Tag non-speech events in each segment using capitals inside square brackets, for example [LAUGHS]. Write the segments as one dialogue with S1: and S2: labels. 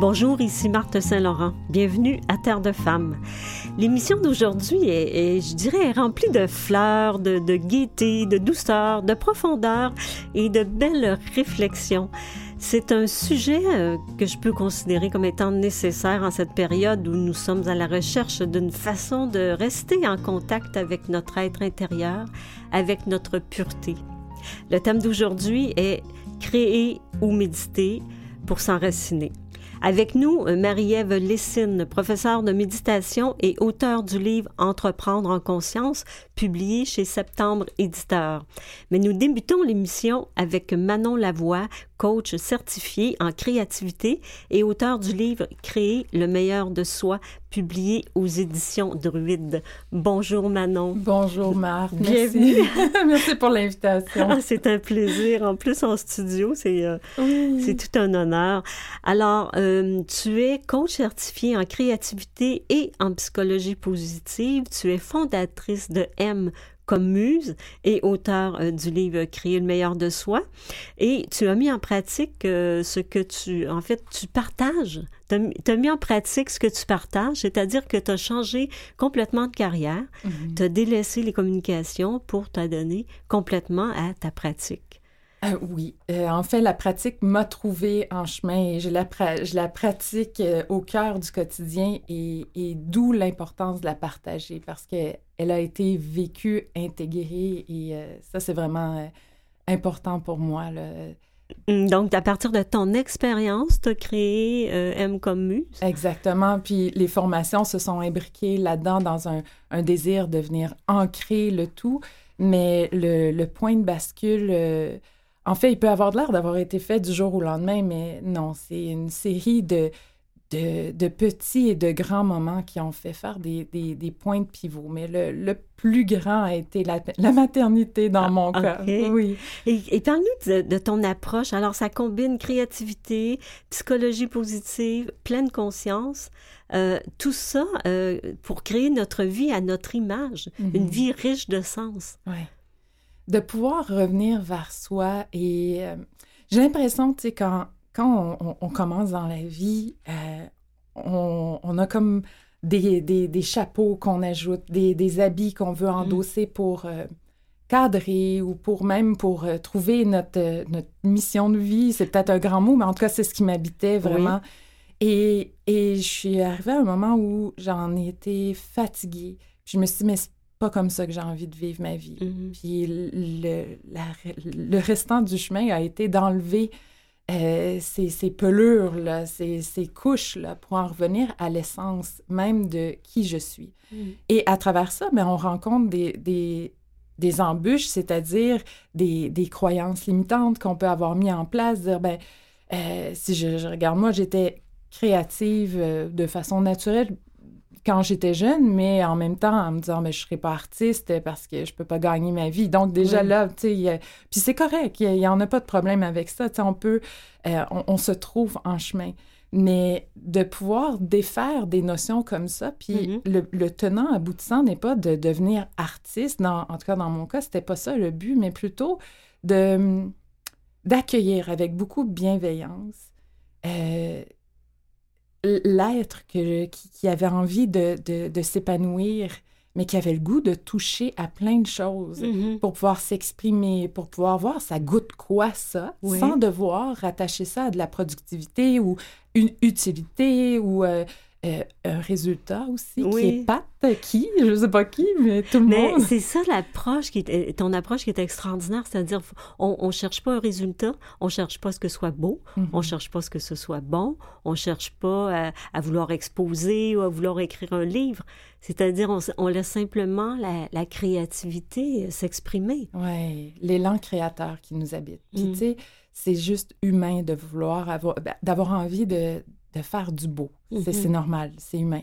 S1: Bonjour, ici Marthe Saint-Laurent. Bienvenue à Terre de Femmes. L'émission d'aujourd'hui est, je dirais, remplie de fleurs, de, gaieté, de douceur, de profondeur et de belles réflexions. C'est un sujet euh, que je peux considérer comme étant nécessaire en cette période où nous sommes à la recherche d'une façon de rester en contact avec notre être intérieur, avec notre pureté. Le thème d'aujourd'hui est créer ou méditer pour s'enraciner. Avec nous, Marie-Ève Lessine, professeure de méditation et auteure du livre Entreprendre en conscience, publié chez Septembre Éditeur. Mais nous débutons l'émission avec Manon Lavoie, coach certifié en créativité et auteur du livre Créer le meilleur de soi, publié aux éditions Druide. Bonjour Manon.
S2: Bonjour Marc. Bienvenue. Merci, [LAUGHS] Merci pour l'invitation.
S1: Ah, c'est un plaisir. En plus, en studio, c'est euh, c'est tout un honneur. Alors, euh, tu es coach certifié en créativité et en psychologie positive. Tu es fondatrice de M comme muse et auteur euh, du livre Créer le meilleur de soi. Et tu as mis en pratique euh, ce que tu, en fait, tu partages. Tu as, mis en pratique ce que tu partages, c'est-à-dire que tu as changé complètement de carrière, mm-hmm. tu as délaissé les communications pour t'adonner complètement à ta pratique.
S2: Euh, oui, en fait, la pratique m'a trouvé en chemin et je la, je la pratique au cœur du quotidien et, et d'où l'importance de la partager parce que elle a été vécue, intégrée et euh, ça, c'est vraiment euh, important pour moi.
S1: Mm, donc, à partir de ton expérience, tu as créé euh, M comme Muse.
S2: Exactement. Puis les formations se sont imbriquées là-dedans dans un, désir de venir ancrer le tout. Mais le, le point de bascule, en fait, il peut avoir l'air d'avoir été fait du jour au lendemain, mais non, c'est une série de, de, petits et de grands moments qui ont fait faire des, des, points de pivot. Mais le, le, plus grand a été la, la maternité dans ah, mon cas. Oui.
S1: Et, et parle-nous de, ton approche. Alors, ça combine créativité, psychologie positive, pleine conscience. Euh, tout ça euh, pour créer notre vie à notre image, une mhm. vie riche de sens.
S2: De pouvoir revenir vers soi et euh, j'ai l'impression, tu sais, quand quand on, commence dans la vie, euh, on, a comme des, des, chapeaux qu'on ajoute, des, des habits qu'on veut mm. endosser pour euh, cadrer ou pour même pour trouver notre, notre mission de vie. C'est peut-être un grand mot, mais en tout cas, c'est ce qui m'habitait vraiment. Et, et, je suis arrivée à un moment où j'en étais fatiguée. je me suis dit, mais c'est pas comme ça que j'ai envie de vivre ma vie. Mm-hmm. Puis le, le restant du chemin a été d'enlever euh, ces, pelures, là, ces, couches, là, pour en revenir à l'essence même de qui je suis. Mm. Et à travers ça, mais ben, on rencontre des, des, embûches, c'est-à-dire des, croyances limitantes qu'on peut avoir mis en place, dire, ben, euh, si je, regarde, moi, j'étais créative euh, de façon naturelle quand j'étais jeune, mais en même temps en me disant, mais je ne serai pas artiste parce que je ne peux pas gagner ma vie. Donc déjà là, tu sais, puis c'est correct, il n'y en a pas de problème avec ça. Tu sais, on peut, euh, on, se trouve en chemin. Mais de pouvoir défaire des notions comme ça, puis mm-hmm. le, tenant aboutissant n'est pas de devenir artiste, en tout cas dans mon cas, c'était pas ça le but, mais plutôt de d'accueillir avec beaucoup de bienveillance euh, l'être qui, qui, avait envie de, de, s'épanouir, mais qui avait le goût de toucher à plein de choses mm-hmm. pour pouvoir s'exprimer, pour pouvoir voir ça goûte quoi ça, sans devoir rattacher ça à de la productivité ou une utilité ou euh, euh, un résultat aussi qui est pas qui, je sais pas qui, mais tout le mais monde.
S1: c'est ça l'approche qui est, ton approche qui est extraordinaire, c'est-à-dire on, on cherche pas un résultat, on cherche pas ce que ce soit beau, on on cherche pas ce que ce soit bon, on cherche pas à, vouloir exposer ou à vouloir écrire un livre, c'est-à-dire on, on, laisse simplement la, la créativité euh, s'exprimer.
S2: Oui, l'élan créateur qui nous habite. Puis mm. tu sais, c'est juste humain de vouloir avoir, ben, d'avoir envie de de faire du beau. C'est mm-hmm. normal, c'est humain.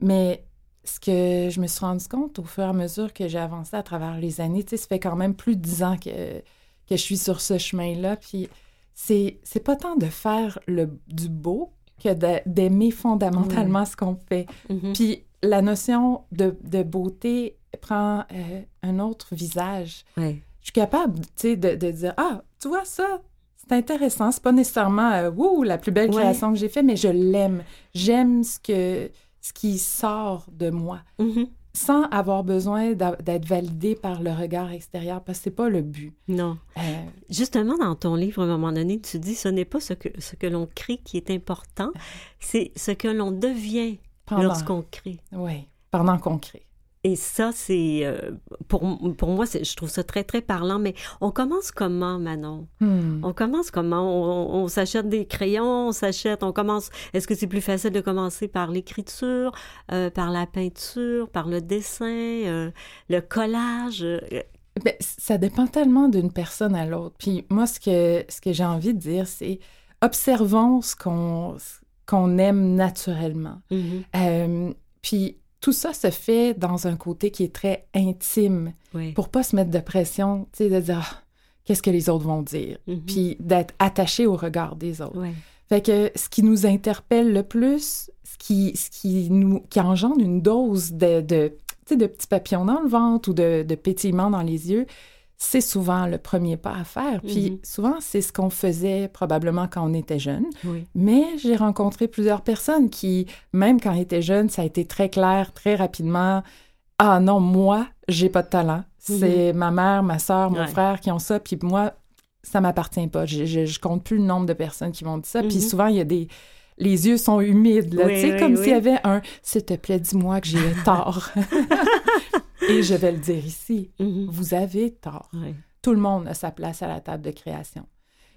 S2: Mais ce que je me suis rendu compte au fur et à mesure que j'ai avancé à travers les années, tu sais, ça fait quand même plus de dix ans que, que je suis sur ce chemin-là. Puis c'est, c'est pas tant de faire le, du beau que d'aimer fondamentalement ce qu'on fait. Mm-hmm. Puis la notion de, de beauté prend euh, un autre visage. Je suis capable, tu sais, de, de dire, ah, tu vois ça, c'est intéressant. C'est pas nécessairement euh, la plus belle
S1: Ouais.
S2: création que j'ai faite, mais je l'aime. J'aime ce que ce qui sort de moi,
S1: Mhm.
S2: sans avoir besoin d'être validé par le regard extérieur, parce que c'est pas le but.
S1: Non.
S2: Euh,
S1: Justement, dans ton livre, à un moment donné, tu dis ce n'est pas ce que, ce que l'on crée qui est important, c'est ce que l'on devient
S2: pendant,
S1: lorsqu'on crée.
S2: oui, pendant qu'on crée.
S1: Et ça, c'est euh, pour, pour moi, je trouve ça très, très parlant. Mais on commence comment, Manon?
S2: Hmm.
S1: On commence comment? On, on s'achète des crayons, on s'achète, on commence. Est-ce que c'est plus facile de commencer par l'écriture, euh, par la peinture, par le dessin, euh, le collage?
S2: Ben, ça dépend tellement d'une personne à l'autre. Puis moi, ce que, ce que j'ai envie de dire, c'est observons ce qu'on qu'on aime naturellement.
S1: mhm,
S2: Euh, puis tout ça se fait dans un côté qui est très intime,
S1: oui.
S2: pour pas se mettre de pression, tu sais, de dire Ah, qu'est-ce que les autres vont dire,
S1: mhm,
S2: puis d'être attaché au regard des autres. Fait que ce qui nous interpelle le plus, ce qui, ce qui nous qui engendre une dose de, de, tu sais, de petits papillons dans le ventre ou de, de pétillements dans les yeux, c'est souvent le premier pas à faire. Puis
S1: Mhm.
S2: souvent, c'est ce qu'on faisait probablement quand on était jeune.
S1: oui.
S2: Mais j'ai rencontré plusieurs personnes qui, même quand ils étaient jeunes, ça a été très clair, très rapidement. Ah non, moi, j'ai pas de talent. C'est ma mère, ma soeur, mon
S1: Mhm. Ouais.
S2: frère qui ont ça. Puis moi, ça m'appartient pas. Je, je, je compte plus le nombre de personnes qui m'ont dit ça. Puis
S1: Mhm.
S2: souvent, il y a des. Les yeux sont humides, là.
S1: Oui,
S2: tu sais,
S1: oui,
S2: comme
S1: oui.
S2: s'il y avait un S'il te plaît, dis-moi que j'ai [LAUGHS] tort. Et je vais le dire ici.
S1: mhm,
S2: Vous avez tort. Tout le monde a sa place à la table de création.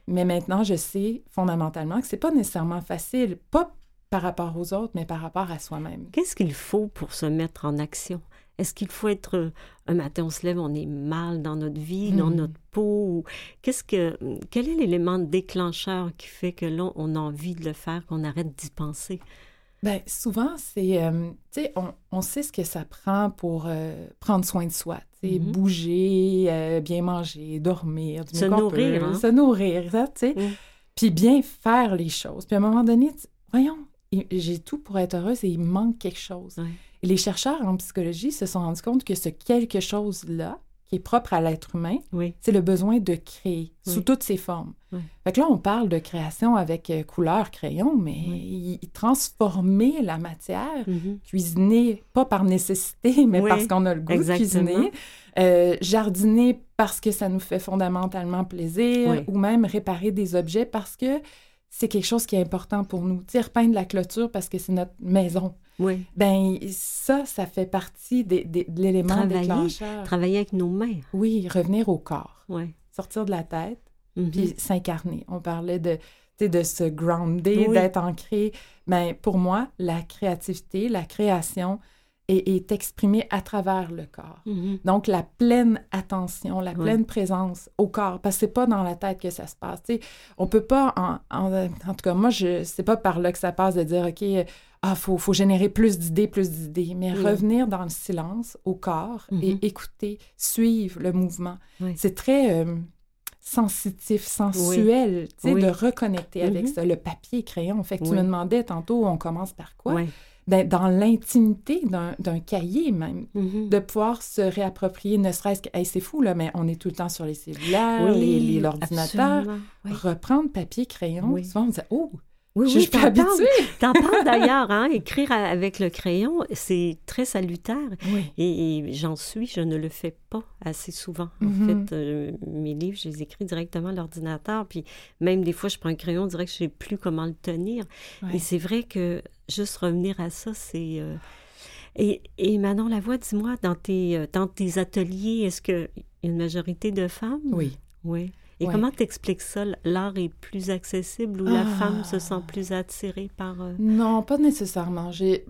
S2: Mais maintenant, je sais fondamentalement que c'est pas nécessairement facile, pas par rapport aux autres, mais par rapport à soi-même.
S1: Qu'est-ce qu'il faut pour se mettre en action? Est-ce qu'il faut être euh, un matin on se lève, on est mal dans notre vie, dans
S2: Mhm.
S1: notre peau? Qu'est-ce que quel est l'élément déclencheur qui fait que là on a envie de le faire, qu'on arrête d'y penser?
S2: Ben, souvent, c'est, euh, tu sais, on, on sait ce que ça prend pour euh, prendre soin de soi. Tu sais,
S1: Mhm.
S2: bouger, euh, bien manger, dormir,
S1: Se nourrir,
S2: peut,
S1: hein?
S2: se nourrir, ça, tu sais.
S1: Mhm.
S2: Puis bien faire les choses. Puis à un moment donné, voyons, j'ai tout pour être heureuse et il manque quelque chose.
S1: Ouais.
S2: Les chercheurs en psychologie se sont rendus compte que ce quelque chose-là, qui est propre à l'être humain,
S1: Oui.
S2: c'est le besoin de créer sous toutes ses formes.
S1: Oui.
S2: Fait que là, on parle de création avec euh, couleur, crayon, mais y- transformer la matière,
S1: Mhm.
S2: cuisiner, pas par nécessité, [LAUGHS] mais parce qu'on a le goût
S1: exactement.
S2: de cuisiner, euh, jardiner parce que ça nous fait fondamentalement plaisir, ou même réparer des objets parce que c'est quelque chose qui est important pour nous. Tu sais, repeindre la clôture parce que c'est notre maison.
S1: Oui.
S2: Ben ça, ça fait partie des- des- de l'élément
S1: Travailler.
S2: déclencheur.
S1: Travailler avec nos mains.
S2: Oui, revenir au corps,
S1: Oui.
S2: sortir de la tête,
S1: Mhm.
S2: puis s'incarner. On parlait de, de se grounder,
S1: Oui.
S2: d'être ancré. Ben, pour moi, la créativité, la création est, est exprimée à travers le corps.
S1: Mhm.
S2: Donc, la pleine attention, la
S1: Oui.
S2: pleine présence au corps, parce que c'est pas dans la tête que ça se passe. Sais, on peut pas, en, en, en tout cas, moi, je c'est pas par là que ça passe de dire, OK, ah, faut, faut générer plus d'idées, plus d'idées, mais
S1: Oui.
S2: revenir dans le silence, au corps, et
S1: Mhm.
S2: écouter, suivre le mouvement.
S1: Oui.
S2: C'est très euh, sensitif, sensuel, tu sais,
S1: Oui.
S2: de reconnecter avec
S1: Mhm.
S2: ça. Le papier, crayon, fait que tu me demandais tantôt, on commence par quoi? Ben, dans l'intimité d'un cahier même
S1: Mhm.
S2: de pouvoir se réapproprier, ne serait-ce que, hey, c'est fou, là, mais on est tout le temps sur les cellulaires,
S1: Oui,
S2: les- les- l'ordinateur. Reprendre papier, crayon, souvent on dit, oh,
S1: Oui,
S2: je
S1: oui, t'en parles. d'ailleurs, hein? Écrire avec le crayon, c'est très salutaire.
S2: Oui.
S1: Et, et j'en suis, je ne le fais pas assez souvent. En
S2: Mhm.
S1: fait, euh, mes livres, je les écris directement à l'ordinateur. Puis même des fois, je prends un crayon, que je ne sais plus comment le tenir.
S2: Ouais.
S1: Et c'est vrai que juste revenir à ça, c'est... euh, Et, et Manon Lavoie, dis-moi, dans tes, euh, dans tes ateliers, est-ce qu'il y a une majorité de femmes?
S2: Oui.
S1: Oui. Et
S2: Ouais.
S1: comment t'expliques ça? L'art est plus accessible ou la
S2: Ah.
S1: femme se sent plus attirée par... euh,
S2: Non, pas nécessairement. J'ai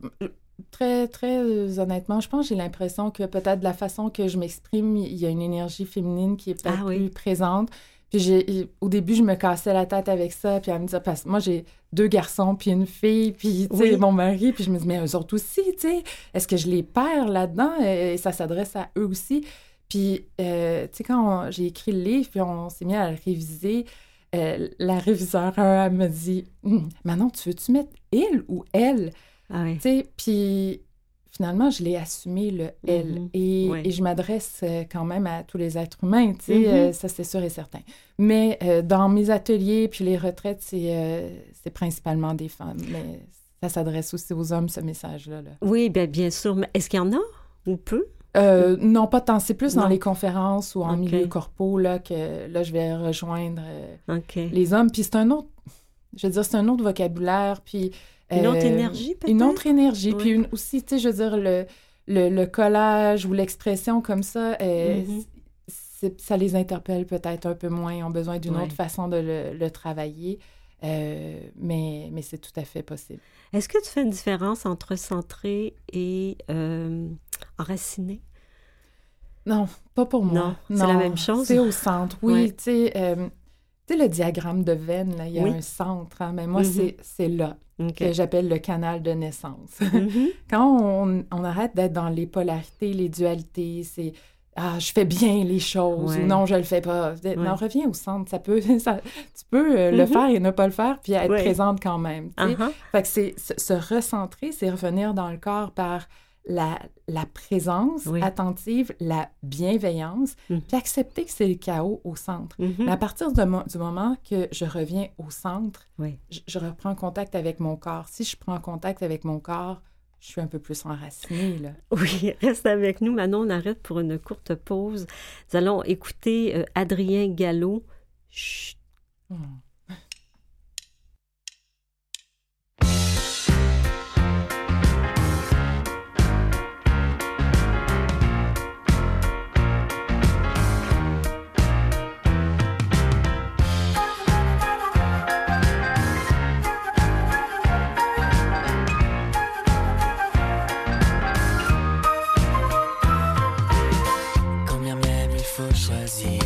S2: très, très euh, honnêtement, je pense que j'ai l'impression que peut-être de la façon que je m'exprime, il y a une énergie féminine qui est peut-être
S1: Ah oui.
S2: plus présente. Puis j'ai, au début, je me cassais la tête avec ça, puis elle me disait, parce que moi, j'ai deux garçons, puis une fille, puis, tu sais,
S1: Oui.
S2: mon mari, puis je me dis, mais eux autres aussi, tu sais, est-ce que je les perds là-dedans? Et ça s'adresse à eux aussi. Puis, euh, tu sais, quand j'ai écrit le livre, puis on s'est mis à le réviser, euh, la réviseur, elle me dit, Hum, Manon, tu veux-tu mettre il ou elle?
S1: Ah oui.
S2: Tu sais, puis finalement, je l'ai assumé, le elle.
S1: Mhm.
S2: Et, je m'adresse euh, quand même à tous les êtres humains, tu sais,
S1: Mhm.
S2: euh, ça c'est sûr et certain. Mais dans mes ateliers puis les retraites, c'est c'est principalement des femmes. Mais ça s'adresse aussi aux hommes, ce message-là. là.
S1: Oui, bien, bien sûr. Mais est-ce qu'il y en a ou peu?
S2: Euh, non, pas tant. C'est plus dans
S1: Non.
S2: les conférences ou en milieu corpo là, que là, je vais rejoindre euh, les hommes. Puis c'est un autre, je veux dire, c'est un autre vocabulaire. Puis,
S1: Une autre
S2: euh,
S1: énergie, peut-être?
S2: Une autre énergie.
S1: Oui.
S2: Puis une- aussi, tu sais, je veux dire, le, le, le collage ou l'expression comme ça, c'est- ça les interpelle peut-être un peu moins. Ils ont besoin d'une autre façon de le, le travailler. Euh, mais mais c'est tout à fait possible.
S1: Est-ce que tu fais une différence entre centré et euh, enraciné?
S2: Non, pas pour moi.
S1: Non, c'est la même chose?
S2: C'est au centre, oui.
S1: Ouais.
S2: Tu sais, euh, tu sais, le diagramme de veine, là, il y a
S1: Oui.
S2: un centre. hein, mais moi,
S1: Mhm.
S2: c'est c'est là que j'appelle le canal de naissance. [LAUGHS]
S1: Mhm.
S2: Quand on, on arrête d'être dans les polarités, les dualités, c'est ah, je fais bien les choses
S1: Ouais.
S2: ou non, je le fais pas.
S1: Ouais.
S2: Non, reviens au centre. Ça peut, [LAUGHS] ça- tu peux euh, le
S1: Mhm.
S2: faire et ne pas le faire, puis être
S1: Ouais.
S2: présente quand même.
S1: Ah-ha.
S2: Fait que c'est se recentrer, c'est revenir dans le corps par la, la présence
S1: Oui.
S2: attentive, la bienveillance,
S1: Mhm.
S2: puis accepter que c'est le chaos au centre.
S1: Mhm.
S2: Mais à partir de mo- du moment que je reviens au centre,
S1: Oui.
S2: je, je reprends contact avec mon corps. Si je prends contact avec mon corps, je suis un peu plus enracinée, là. [LAUGHS]
S1: Oui, reste avec nous. Manon, on arrête pour une courte pause. Nous allons écouter euh, Adrien Gallo. Chut.
S2: Hmm.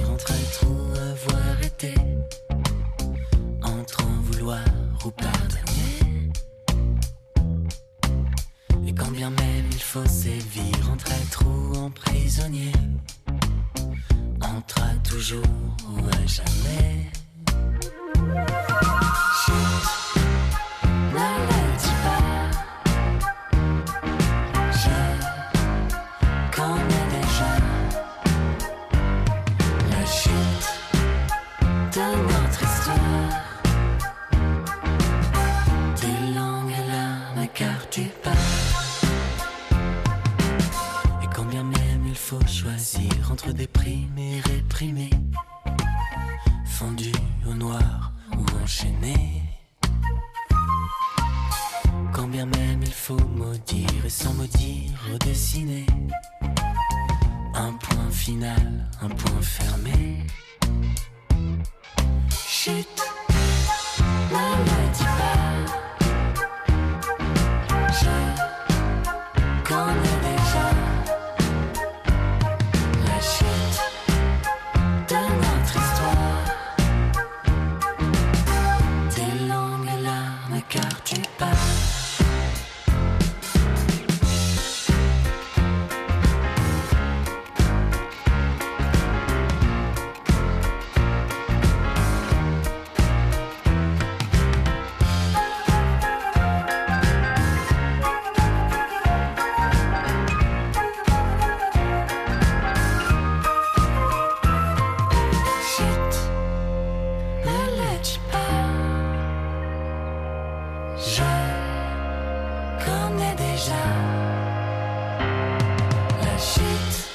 S3: Entre être ou avoir été, entre en vouloir ou pardonner. Et combien même il faut sévir entre être ou en prisonnier, entre toujours ou à jamais. Connais déjà. La chute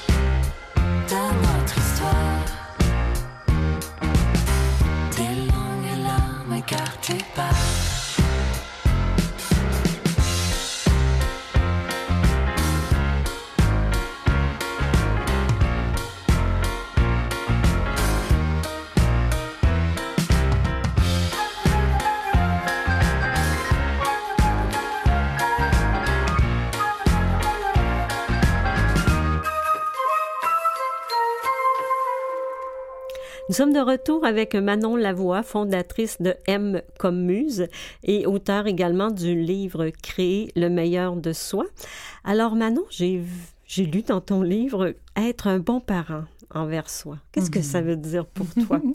S1: Nous sommes de retour avec Manon Lavoie, fondatrice de M comme Muse et auteur également du livre Créer le meilleur de soi. Alors Manon, j'ai j'ai lu dans ton livre être un bon parent envers soi. Qu'est-ce que ça veut dire pour toi? [LAUGHS]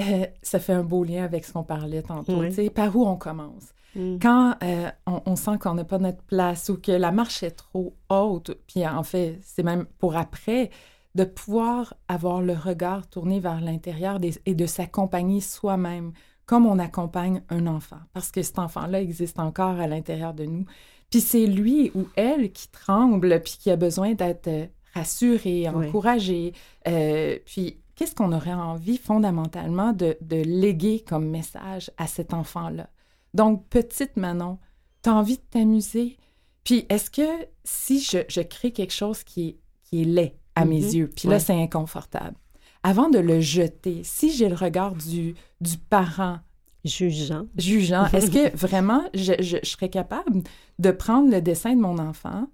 S2: Euh, ça fait un beau lien avec ce qu'on parlait tantôt.
S1: Oui.
S2: Par où on commence?
S1: Mm.
S2: Quand euh, on, on sent qu'on n'a pas notre place ou que la marche est trop haute, puis en fait, c'est même pour après, de pouvoir avoir le regard tourné vers l'intérieur et de s'accompagner soi-même comme on accompagne un enfant. Parce que cet enfant-là existe encore à l'intérieur de nous. Puis c'est lui ou elle qui tremble, puis qui a besoin d'être euh, rassuré,
S1: Oui.
S2: encouragé. Euh, puis qu'est-ce qu'on aurait envie fondamentalement de, de léguer comme message à cet enfant-là? Donc, petite Manon, tu as envie de t'amuser? Puis est-ce que si je, je crée quelque chose qui est, qui est laid à mes
S1: Mhm.
S2: yeux, puis là,
S1: Ouais.
S2: c'est inconfortable, avant de le jeter, si j'ai le regard du, du parent
S1: Jugeant.
S2: jugeant, est-ce que [LAUGHS] vraiment je, je- je serais capable de prendre le dessin de mon enfant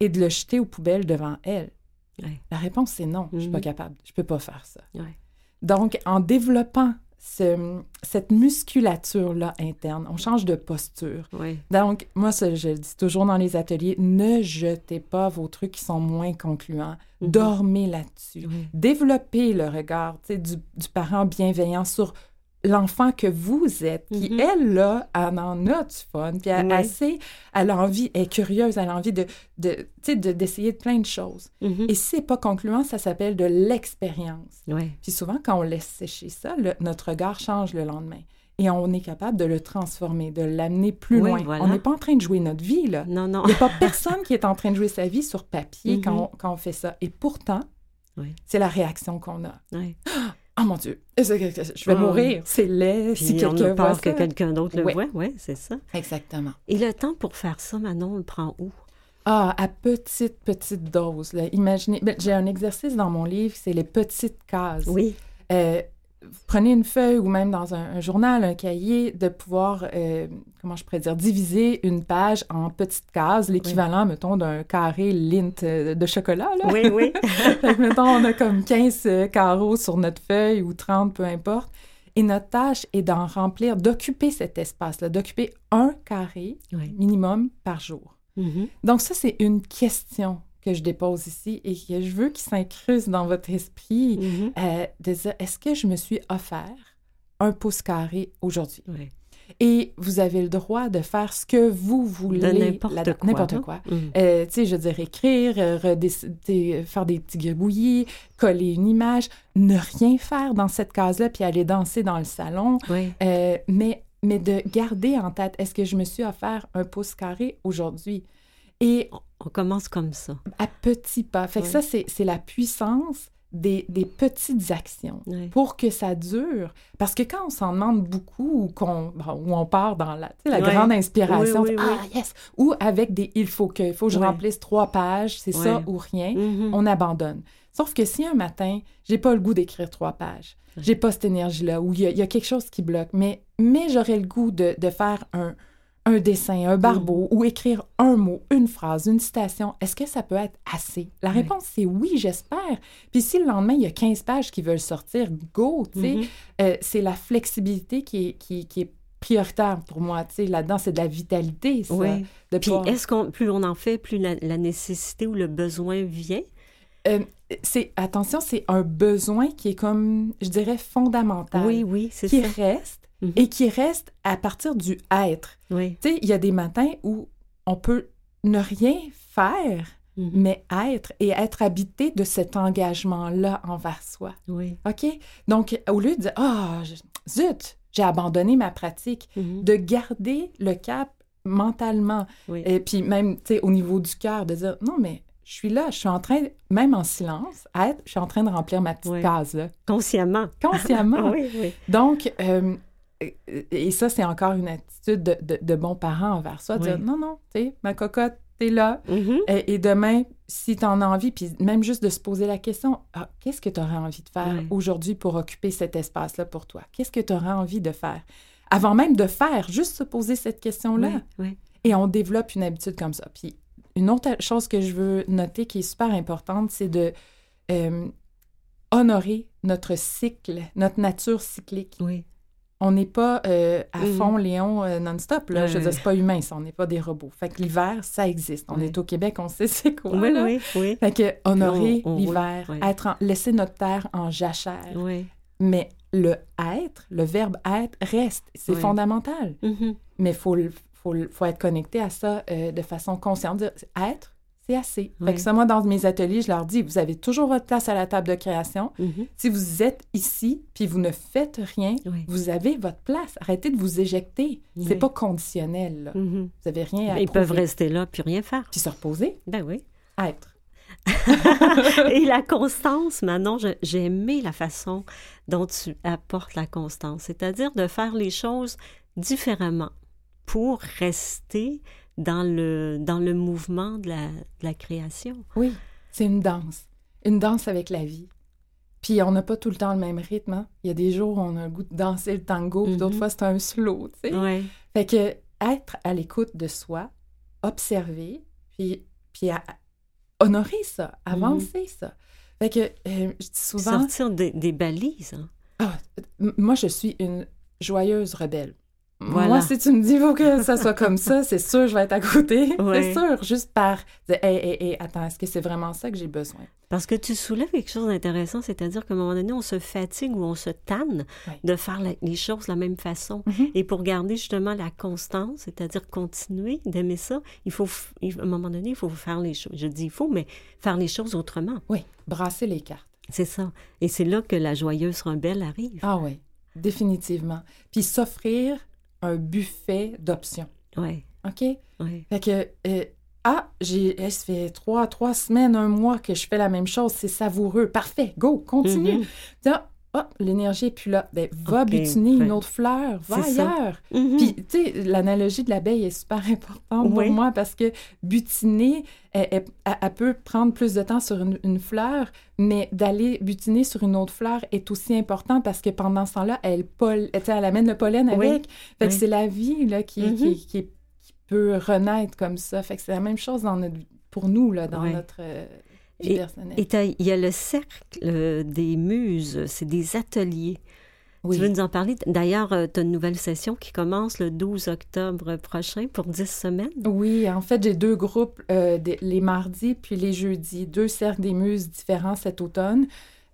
S2: et de le jeter aux poubelles devant elle?
S1: Ouais.
S2: La réponse, c'est non. Je suis pas
S1: Mhm.
S2: capable. Je peux pas faire ça.
S1: Ouais.
S2: Donc, en développant ce- cette musculature-là interne, on change de posture.
S1: Oui.
S2: Donc, moi, ça, je le dis toujours dans les ateliers, ne jetez pas vos trucs qui sont moins concluants.
S1: Mhm.
S2: Dormez là-dessus.
S1: Oui.
S2: Développez le regard du, du parent bienveillant sur l'enfant que vous êtes, qui,
S1: Mhm.
S2: elle, là, elle en a du fun, puis elle,
S1: Oui.
S2: elle sait, elle a envie, elle est curieuse, elle a envie de, de, d'essayer de plein de choses.
S1: Mhm.
S2: Et si c'est pas concluant, ça s'appelle de l'expérience.
S1: Oui.
S2: Puis souvent, quand on laisse sécher ça, le- notre regard change le lendemain. Et on est capable de le transformer, de l'amener plus
S1: Oui,
S2: loin.
S1: voilà.
S2: On n'est pas en train de jouer notre vie, là.
S1: Non, non.
S2: Il n'y a pas personne qui est en train de jouer sa vie sur papier [LAUGHS]
S1: Mhm.
S2: quand, on, quand on fait ça. Et pourtant, c'est la réaction qu'on a. [GASPS] Oh mon Dieu, je vais
S1: Ah.
S2: mourir. C'est laid
S1: Puis
S2: si
S1: on
S2: quelqu'un voit
S1: que quelqu'un d'autre le voit. Oui, c'est ça.
S2: Exactement.
S1: Et le temps pour faire ça, Manon, on le prend où?
S2: Ah, à petite, petite dose. Là. Imaginez, ben, j'ai un exercice dans mon livre, c'est les petites cases.
S1: Oui.
S2: Euh, vous prenez une feuille ou même dans un, un journal, un cahier, de pouvoir, euh, comment je pourrais dire, diviser une page en petites cases, l'équivalent, mettons, d'un carré lint euh, de chocolat. Là.
S1: Oui, oui. [LAUGHS]
S2: Mettons, on a comme 15 euh, carreaux sur notre feuille ou 30, peu importe. Et notre tâche est d'en remplir, d'occuper cet espace-là, d'occuper un carré
S1: Oui.
S2: minimum par jour.
S1: Mhm.
S2: Donc ça, c'est une question que je dépose ici et que je veux qu'il s'incruste dans votre esprit
S1: Mhm.
S2: euh, de dire, est-ce que je me suis offert un pouce carré aujourd'hui?
S1: Oui.
S2: Et vous avez le droit de faire ce que vous voulez.
S1: N'importe quoi.
S2: N'importe
S1: hein?
S2: quoi.
S1: Mhm.
S2: Euh, tu sais, je veux dire, écrire, euh, faire des petits gribouillis, coller une image, ne rien faire dans cette case-là, puis aller danser dans le salon,
S1: Oui.
S2: Euh, mais, mais de garder en tête, est-ce que je me suis offert un pouce carré aujourd'hui? Et
S1: On commence comme ça.
S2: à petits pas. Fait que
S1: Oui.
S2: ça, c'est la puissance des, des petites actions
S1: Oui.
S2: pour que ça dure. Parce que quand on s'en demande beaucoup ou qu'on on part dans la, la grande inspiration, ah yes, ou avec des il faut que, il faut que je remplisse trois pages, c'est ça ou rien,
S1: Mhm.
S2: on abandonne. Sauf que si un matin, j'ai pas le goût d'écrire trois pages, j'ai pas cette énergie-là, ou il y, y a quelque chose qui bloque, mais, mais j'aurais le goût de, de faire un, un dessin, un barbeau,
S1: Mm.
S2: ou écrire un mot, une phrase, une citation, est-ce que ça peut être assez? La
S1: Ouais.
S2: réponse, c'est oui, j'espère. Puis si le lendemain, il y a 15 pages qui veulent sortir, go, tu sais.
S1: Mhm.
S2: Euh, c'est la flexibilité qui est, qui, qui est prioritaire pour moi, tu sais. Là-dedans, c'est de la vitalité, ça. De
S1: Puis
S2: pouvoir-
S1: est-ce qu'on plus on en fait, plus la, la nécessité ou le besoin vient?
S2: Euh, c'est attention, c'est un besoin qui est comme, je dirais, fondamental,
S1: Oui, oui, c'est
S2: qui
S1: ça.
S2: reste
S1: Mhm.
S2: et qui reste à partir du être.
S1: Oui.
S2: Tu sais, il y a des matins où on peut ne rien faire,
S1: Mhm.
S2: mais être et être habité de cet engagement-là envers soi.
S1: Oui.
S2: OK? Donc, au lieu de dire, ah, je- zut, j'ai abandonné ma pratique,
S1: Mhm.
S2: de garder le cap mentalement,
S1: Oui.
S2: et puis même, tu sais, au niveau du cœur, de dire, non, mais je suis là, je suis en train, même en silence, à être, je suis en train de remplir ma petite case, là,
S1: Consciemment.
S2: consciemment. [LAUGHS]
S1: oui, oui.
S2: Donc, euh, et ça, c'est encore une attitude de, de, de bon parent envers soi, de
S1: Oui.
S2: dire, non, non, tu sais, ma cocotte, t'es là,
S1: Mhm.
S2: et, et demain, si tu en as envie, puis même juste de se poser la question, ah, qu'est-ce que tu aurais envie de faire aujourd'hui pour occuper cet espace-là pour toi? Qu'est-ce que tu aurais envie de faire? Avant même de faire, juste se poser cette question-là.
S1: Oui, oui.
S2: Et on développe une habitude comme ça. Puis une autre chose que je veux noter qui est super importante, c'est de euh, honorer notre cycle, notre nature cyclique.
S1: Oui.
S2: On n'est pas euh, à
S1: Mhm.
S2: fond Léon euh, non-stop. Là. Je veux dire, c'est pas humain, ça. On n'est pas des robots. Fait que l'hiver, ça existe. On est au Québec, on sait [LAUGHS] c'est quoi.
S1: Oui,
S2: là.
S1: oui, oui.
S2: Fait que honorer
S1: On- on
S2: l'hiver, être en- laisser notre terre en jachère,
S1: Oui.
S2: mais le être, le verbe être reste. C'est
S1: Oui.
S2: fondamental.
S1: Mhm.
S2: Mais il faut, faut, faut être connecté à ça euh, de façon consciente. Dire, Être, c'est assez. Fait
S1: Oui.
S2: que ça, moi, dans mes ateliers, je leur dis, vous avez toujours votre place à la table de création.
S1: Mhm.
S2: Si vous êtes ici, puis vous ne faites rien,
S1: Oui.
S2: vous avez votre place. Arrêtez de vous éjecter. C'est
S1: Oui.
S2: pas conditionnel. là.
S1: Mhm.
S2: Vous avez rien à
S1: Ils peuvent rester là puis rien faire.
S2: Puis se reposer.
S1: Ben oui.
S2: Être. [LAUGHS]
S1: Et la constance, Manon, j'ai aimé la façon dont tu apportes la constance, c'est-à-dire de faire les choses différemment pour rester dans le, dans le mouvement de la, de la création.
S2: Oui, c'est une danse. Une danse avec la vie. Puis on n'a pas tout le temps le même rythme. hein. Il y a des jours où on a le goût de danser le tango, puis d'autres
S1: Mhm.
S2: fois c'est un slow, tu sais. Fait que être à l'écoute de soi, observer, puis, puis à- honorer ça, avancer ça. Fait que euh, je dis souvent,
S1: Sortir des, des balises. hein.
S2: ah, moi je suis une joyeuse rebelle.
S1: Voilà.
S2: Moi, si tu me dis, il faut que ça soit comme ça, c'est sûr, je vais être à côté. [LAUGHS] C'est sûr, juste par, dire, hey, hey, hey, attends, est-ce que c'est vraiment ça que j'ai besoin?
S1: Parce que tu soulèves quelque chose d'intéressant, c'est-à-dire qu'à un moment donné, on se fatigue ou on se tanne
S2: Oui.
S1: de faire la- les choses de la même façon.
S2: Mhm.
S1: Et pour garder justement la constance, c'est-à-dire continuer d'aimer ça, il faut, à un moment donné, il faut faire les choses. Je dis il faut, mais faire les choses autrement.
S2: Oui, brasser les cartes.
S1: C'est ça. Et c'est là que la joyeuse rebelle arrive.
S2: Ah oui, définitivement. Puis s'offrir un buffet d'options.
S1: Oui,
S2: OK?
S1: oui.
S2: Fait que, euh, ah, j'ai, eh, ça fait trois, trois semaines, un mois que je fais la même chose, c'est savoureux. Parfait, go, continue.
S1: Mhm.
S2: Tiens, ah, l'énergie est plus là. Ben, va butiner une autre fleur, va ailleurs.
S1: Mhm.
S2: Puis, tu sais, l'analogie de l'abeille est super importante
S1: Oui.
S2: pour moi parce que butiner, elle, elle- elle- elle peut prendre plus de temps sur une, une fleur, mais d'aller butiner sur une autre fleur est aussi important parce que pendant ce temps-là, elle, sais, elle amène le pollen
S1: Oui.
S2: avec. Fait que
S1: Oui.
S2: c'est la vie là, qui,
S1: Mhm.
S2: qui, qui, qui peut renaître comme ça. Fait que c'est la même chose dans notre, pour nous, là, dans notre euh,
S1: Et- il y a le cercle euh, des muses, c'est des ateliers.
S2: oui.
S1: Tu veux nous en parler? D'ailleurs, tu as une nouvelle session qui commence le 12 octobre prochain pour 10 semaines.
S2: Oui, en fait, j'ai deux groupes, euh, des- les mardis puis les jeudis, deux cercles des muses différents cet automne.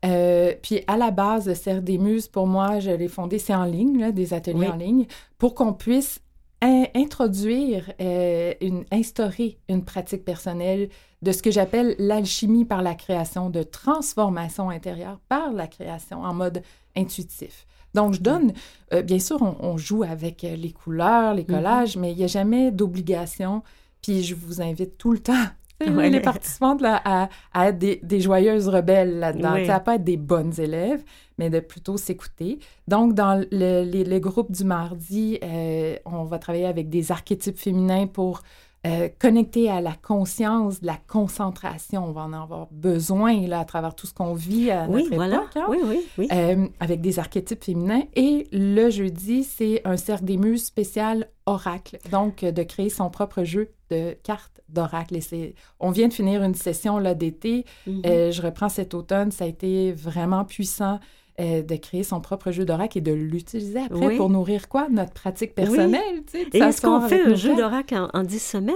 S2: Euh, puis à la base, le cercle des muses, pour moi, je l'ai fondé, c'est en ligne, là, des ateliers
S1: Oui.
S2: en ligne, pour qu'on puisse in- introduire, euh, une, instaurer une pratique personnelle de ce que j'appelle l'alchimie par la création, de transformation intérieure par la création en mode intuitif. Donc, je donne, euh, bien sûr, on, on joue avec euh, les couleurs, les
S1: Mhm.
S2: collages, mais il n'y a jamais d'obligation. Puis je vous invite tout le temps, [LAUGHS] [LAUGHS]
S1: Ouais.
S2: les participantes, là, à, à être des, des joyeuses rebelles là-dedans. À pas être des bonnes élèves, mais de plutôt s'écouter. Donc, dans le, les- le groupe du mardi, euh, on va travailler avec des archétypes féminins pour euh, connecter à la conscience, de la concentration. On va en avoir besoin là, à travers tout ce qu'on vit à
S1: Oui, voilà.
S2: hein.
S1: Oui, oui, oui.
S2: Euh, avec des archétypes féminins. Et le jeudi, c'est un cercle des muses spécial oracle. Donc, euh, de créer son propre jeu de cartes d'oracle. Et on vient de finir une session d'été.
S1: Mhm.
S2: Euh, je reprends cet automne. Ça a été vraiment puissant euh, de créer son propre jeu d'oracle et de l'utiliser après
S1: Oui.
S2: pour nourrir quoi? Notre pratique personnelle.
S1: Et est-ce qu'on fait un jeu d'oracle en, en 10 semaines?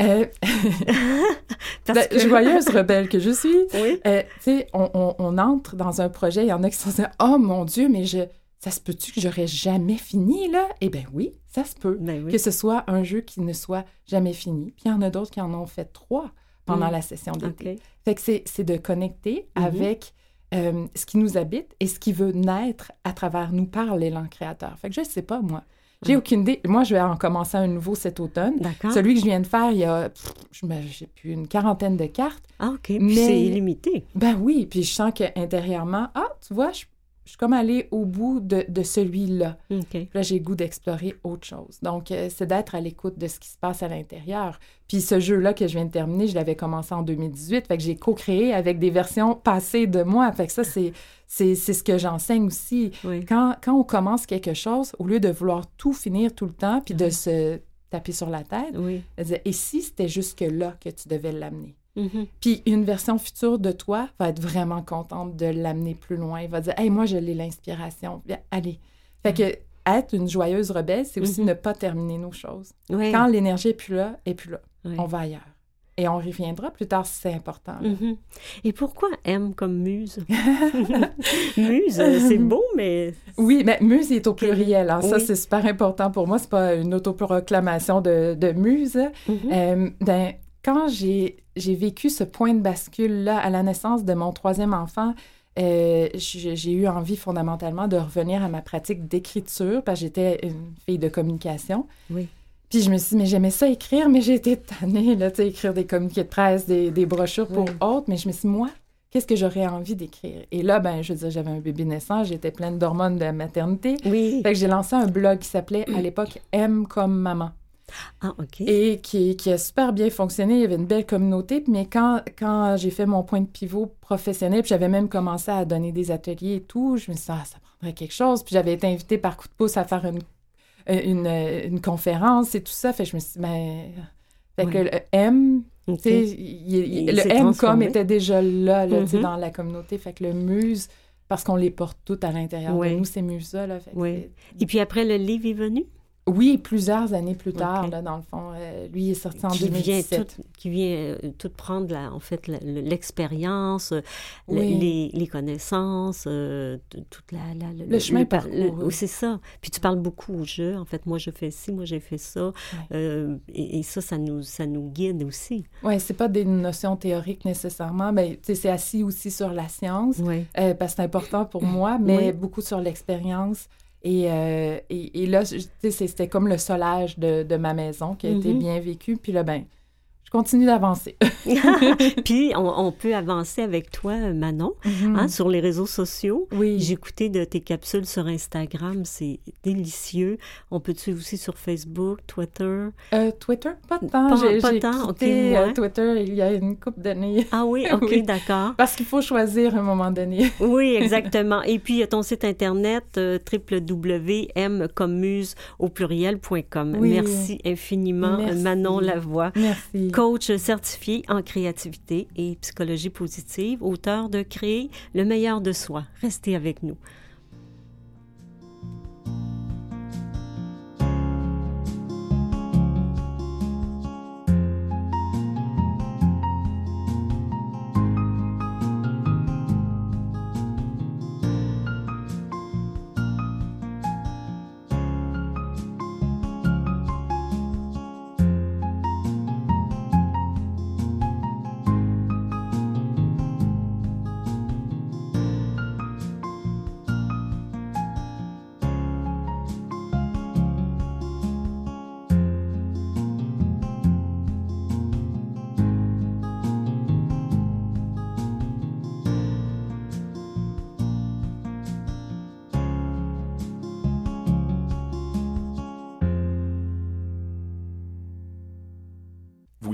S2: Euh, [LAUGHS]
S1: Parce que-
S2: joyeuse rebelle que je suis.
S1: Oui.
S2: Euh, on, on- on entre dans un projet, il y en a qui sont dit Oh mon Dieu, mais je, ça se peut-tu que j'aurais jamais fini, là? Eh bien oui, ça se peut.
S1: Ben oui.
S2: Que ce soit un jeu qui ne soit jamais fini. Puis il y en a d'autres qui en ont fait trois pendant
S1: Mm.
S2: la session d'été. Fait que c'est c'est de connecter
S1: Mhm.
S2: avec euh, ce qui nous habite et ce qui veut naître à travers nous par l'élan créateur. Fait que je sais pas, moi. J'ai
S1: Mm.
S2: aucune idée. Moi, je vais en commencer un nouveau cet automne.
S1: D'accord.
S2: Celui que je viens de faire, il y a, pff, je j'ai plus une quarantaine de cartes.
S1: Ah, OK. Puis
S2: Mais-
S1: c'est illimité.
S2: Ben oui, puis je sens qu'intérieurement, ah, tu vois, je, je suis comme allée au bout de, de celui-là. Là, j'ai goût d'explorer autre chose. Donc, euh, c'est d'être à l'écoute de ce qui se passe à l'intérieur. Puis ce jeu-là que je viens de terminer, je l'avais commencé en 2018, fait que j'ai co-créé avec des versions passées de moi. Fait que ça, c'est, c'est, ce que j'enseigne aussi.
S1: Oui.
S2: Quand, quand on commence quelque chose, au lieu de vouloir tout finir tout le temps, puis de se taper sur la tête,
S1: Oui.
S2: et si c'était jusque-là que tu devais l'amener?
S1: Mhm.
S2: Puis une version future de toi va être vraiment contente de l'amener plus loin. Il va dire Hey, moi, je l'ai l'inspiration. Allez. Fait que être une joyeuse rebelle, c'est aussi
S1: Mhm.
S2: ne pas terminer nos choses.
S1: Oui.
S2: Quand l'énergie est plus là, est plus là.
S1: Oui.
S2: On va ailleurs. Et on reviendra plus tard si c'est important.
S1: Mhm. Et pourquoi M comme muse? [LAUGHS] muse, c'est beau, mais...
S2: Oui, mais muse est au pluriel. Alors Ça, c'est super important pour moi. C'est pas une autoproclamation de, de muse. Euh, ben, quand j'ai vécu ce point de bascule-là à la naissance de mon troisième enfant, euh, j'ai eu envie fondamentalement de revenir à ma pratique d'écriture parce que j'étais une fille de communication.
S1: Oui.
S2: Puis je me suis dit, mais j'aimais ça écrire, mais j'étais tannée, là, tu sais, écrire des communiqués de presse, des, des brochures pour autres. Mais je me suis dit, moi, qu'est-ce que j'aurais envie d'écrire? Et là, ben, je veux dire, j'avais un bébé naissant, j'étais pleine d'hormones de maternité.
S1: Oui.
S2: Fait que j'ai lancé un blog qui s'appelait, à l'époque, M comme maman.
S1: Ah, OK.
S2: Et qui, qui, a super bien fonctionné. Il y avait une belle communauté. Mais quand, quand j'ai fait mon point de pivot professionnel, puis j'avais même commencé à donner des ateliers et tout, je me suis dit, ah, ça prendrait quelque chose. Puis j'avais été invitée par coup de pouce à faire une euh, une, euh, une, conférence et tout ça. Fait je me suis dit, ben, fait que le M, le M comme était déjà là, là mm-hmm. dans la communauté. Fait que le muse, parce qu'on les porte toutes à l'intérieur de nous, ces muses-là. Là,
S1: oui. Et puis après, le livre est venu?
S2: Oui, plusieurs années plus tard, là, dans le fond. Euh, lui est sorti en qui 2017.
S1: Vient tout, qui vient euh, tout prendre, la, en fait, l'expérience, euh, les, les, connaissances, toute la,
S2: le, le, chemin
S1: Oui, c'est ça. Puis tu parles beaucoup au jeu. En fait, moi, je fais ci, moi, j'ai fait ça. Et, et, ça, ça nous, ça nous guide aussi.
S2: Oui, c'est pas des notions théoriques nécessairement, mais c'est assis aussi sur la science, parce que c'est important pour [COUGHS] moi, mais beaucoup sur l'expérience. Euh, et, et, là, c'était comme le solage de, de, ma maison qui a été mm-hmm. bien vécu. Puis là, ben, continue d'avancer. [LAUGHS] [LAUGHS]
S1: Puis, on, peut avancer avec toi, Manon, mm-hmm. hein, sur les réseaux sociaux.
S2: Oui.
S1: J'ai écouté de tes capsules sur Instagram, c'est délicieux. On peut te suivre aussi sur Facebook, Twitter?
S2: Euh, Twitter, pas tant. Pas, j'ai, pas tant, quitté, euh, Twitter il y a une couple d'années.
S1: Ah oui, [LAUGHS] OK, d'accord.
S2: Parce qu'il faut choisir à un moment donné.
S1: oui, exactement. Et puis, il y a ton site internet, euh, au pluriel.com. Merci infiniment, Manon Lavoie.
S2: Merci
S1: coach certifié en créativité et psychologie positive, auteur de Créer le meilleur de soi. Restez avec nous.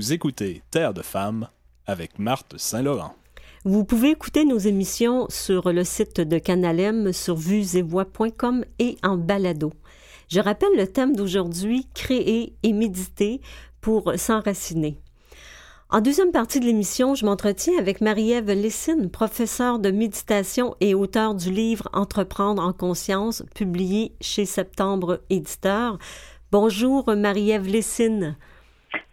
S4: Vous écoutez Terre de femmes avec Marthe Saint-Laurent.
S1: Vous pouvez écouter nos émissions sur le site de Canalem sur vuesetvoix.com et en balado. Je rappelle le thème d'aujourd'hui, créer et méditer pour s'enraciner. En deuxième partie de l'émission, je m'entretiens avec Marie-Ève Lessine, professeure de méditation et auteure du livre Entreprendre en conscience, publié chez Septembre Éditeur. Bonjour Marie-Ève Lessine.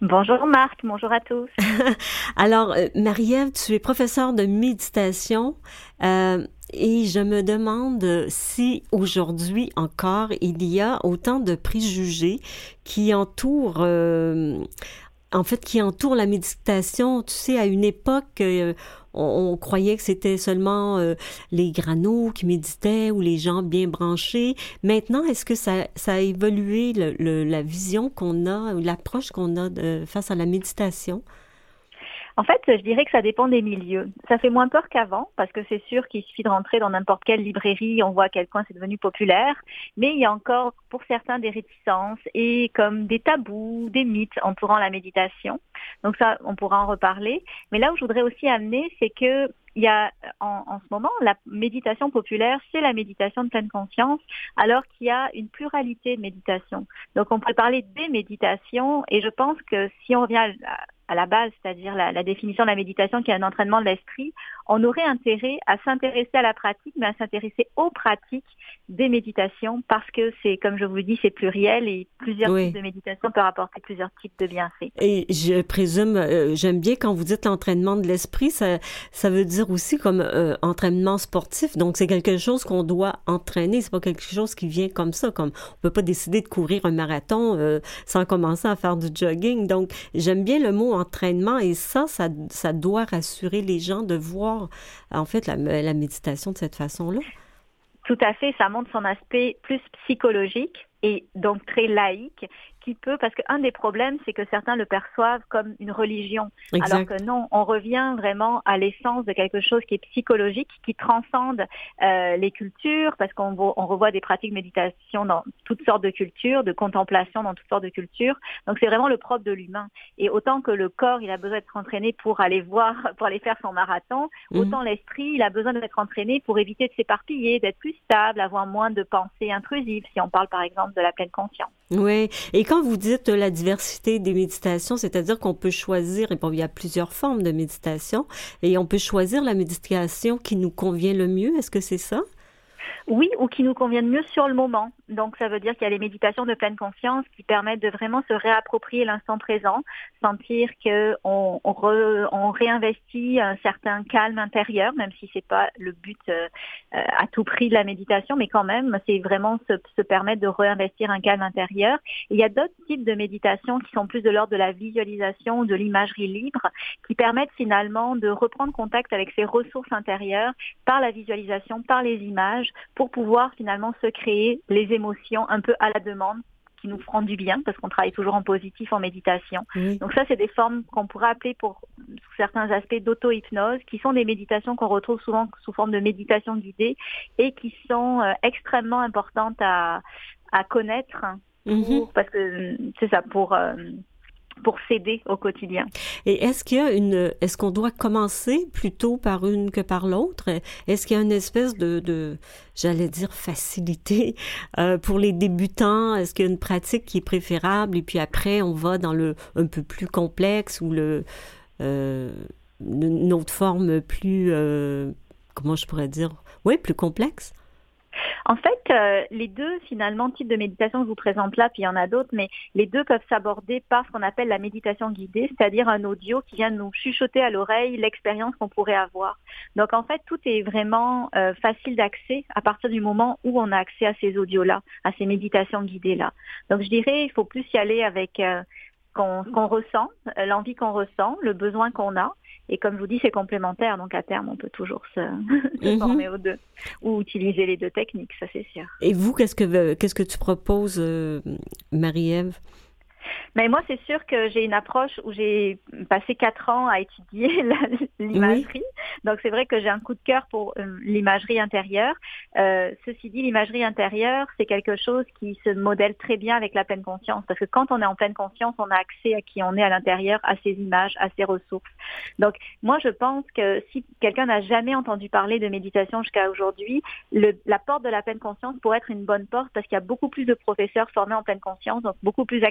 S5: Bonjour Marc, bonjour à tous. [LAUGHS]
S1: Alors, euh, Marie-Ève, tu es professeure de méditation euh, et je me demande si aujourd'hui encore il y a autant de préjugés qui entourent euh, en fait, qui entourent la méditation. Tu sais, à une époque, on, croyait que c'était seulement euh, les granos qui méditaient ou les gens bien branchés. Maintenant, est-ce que ça, ça, a évolué la vision qu'on a, l'approche qu'on a face à la méditation?
S5: En fait, je dirais que ça dépend des milieux. Ça fait moins peur qu'avant, parce que c'est sûr qu'il suffit de rentrer dans n'importe quelle librairie, on voit à quel point c'est devenu populaire, mais il y a encore pour certains des réticences et comme des tabous, des mythes entourant la méditation. Donc ça, on pourra en reparler. Mais là où je voudrais aussi amener, c'est que il y a en, ce moment la méditation populaire, c'est la méditation de pleine conscience, alors qu'il y a une pluralité de méditations. Donc on pourrait parler des méditations, et je pense que si on revient à, à la base, c'est-à-dire la, la, définition de la méditation qui est un entraînement de l'esprit, on aurait intérêt à s'intéresser à la pratique, mais à s'intéresser aux pratiques des méditations parce que c'est, comme je vous le dis, c'est pluriel et plusieurs types de méditation peuvent apporter plusieurs types de bienfaits.
S1: Et je présume, euh, j'aime bien quand vous dites l'entraînement de l'esprit, ça, ça veut dire aussi comme euh, entraînement sportif. Donc c'est quelque chose qu'on doit entraîner. C'est pas quelque chose qui vient comme ça. Comme on peut pas décider de courir un marathon euh, sans commencer à faire du jogging. Donc j'aime bien le mot et ça, ça, doit rassurer les gens de voir en fait la méditation de cette façon-là.
S5: Tout à fait, ça montre son aspect plus psychologique et donc très laïque qui peut, parce qu'un des problèmes, c'est que certains le perçoivent comme une religion, alors que non, on revient vraiment à l'essence de quelque chose qui est psychologique, qui transcende euh, les cultures, parce qu'on on revoit des pratiques de méditation dans toutes sortes de cultures, de contemplation dans toutes sortes de cultures. Donc c'est vraiment le propre de l'humain. Et autant que le corps, il a besoin d'être entraîné pour aller voir, [LAUGHS] pour aller faire son marathon, mhm. autant l'esprit, il a besoin d'être entraîné pour éviter de s'éparpiller, d'être plus stable, avoir moins de pensées intrusives, si on parle par exemple de la pleine conscience.
S1: Oui. Et quand vous dites la diversité des méditations, c'est-à-dire qu'on peut choisir, et il y a plusieurs formes de méditation, et on peut choisir la méditation qui nous convient le mieux. Est-ce que c'est ça?
S5: Oui, ou qui nous conviennent mieux sur le moment. Donc ça veut dire qu'il y a les méditations de pleine conscience qui permettent de vraiment se réapproprier l'instant présent, sentir que on, on, réinvestit un certain calme intérieur, même si c'est pas le but euh, euh, à tout prix de la méditation, mais quand même c'est vraiment se, se, permettre de réinvestir un calme intérieur. il y a d'autres types de méditations qui sont plus de l'ordre de la visualisation ou de l'imagerie libre, qui permettent finalement de reprendre contact avec ses ressources intérieures par la visualisation, par les images pour pouvoir finalement se créer les émotions un peu à la demande qui nous feront du bien parce qu'on travaille toujours en positif en méditation. Donc ça, c'est des formes qu'on pourrait appeler pour certains aspects d'auto-hypnose, qui sont des méditations qu'on retrouve souvent sous forme de méditation guidée et qui sont euh, extrêmement importantes à, à connaître mm-hmm. parce que c'est ça pour euh, pour s'aider au quotidien.
S1: Et est-ce qu'il y a une, est-ce qu'on doit commencer plutôt par une que par l'autre? Est-ce qu'il y a une espèce de, j'allais dire facilité euh, pour les débutants? Est-ce qu'il y a une pratique qui est préférable? Et puis après on va dans le un peu plus complexe ou le euh, une autre forme plus euh, comment je pourrais dire? Oui, plus complexe.
S5: En fait, euh, les deux, finalement, types de méditation que je vous présente là, puis il y en a d'autres, mais les deux peuvent s'aborder par ce qu'on appelle la méditation guidée, c'est-à-dire un audio qui vient nous chuchoter à l'oreille l'expérience qu'on pourrait avoir. Donc, en fait, tout est vraiment euh, facile d'accès à partir du moment où on a accès à ces audios-là, à ces méditations guidées-là. Donc, je dirais, il faut plus y aller avec euh, qu'on ressent, l'envie qu'on ressent, le besoin qu'on a, et comme je vous dis, c'est complémentaire, donc à terme, on peut toujours [LAUGHS] se, mhm. former aux deux ou utiliser les deux techniques, ça c'est sûr.
S1: Et vous, qu'est-ce que qu'est-ce que tu proposes, euh, Marie-Ève?
S5: Mais moi, c'est sûr que j'ai une approche où j'ai passé quatre ans à étudier [LAUGHS] l'imagerie. Donc, c'est vrai que j'ai un coup de cœur pour euh, l'imagerie intérieure. Euh, ceci dit, l'imagerie intérieure, c'est quelque chose qui se modèle très bien avec la pleine conscience. Parce que quand on est en pleine conscience, on a accès à qui on est à l'intérieur, à ses images, à ses ressources. Donc, moi, je pense que si quelqu'un n'a jamais entendu parler de méditation jusqu'à aujourd'hui, la porte de la pleine conscience pourrait être une bonne porte parce qu'il y a beaucoup plus de professeurs formés en pleine conscience, donc beaucoup plus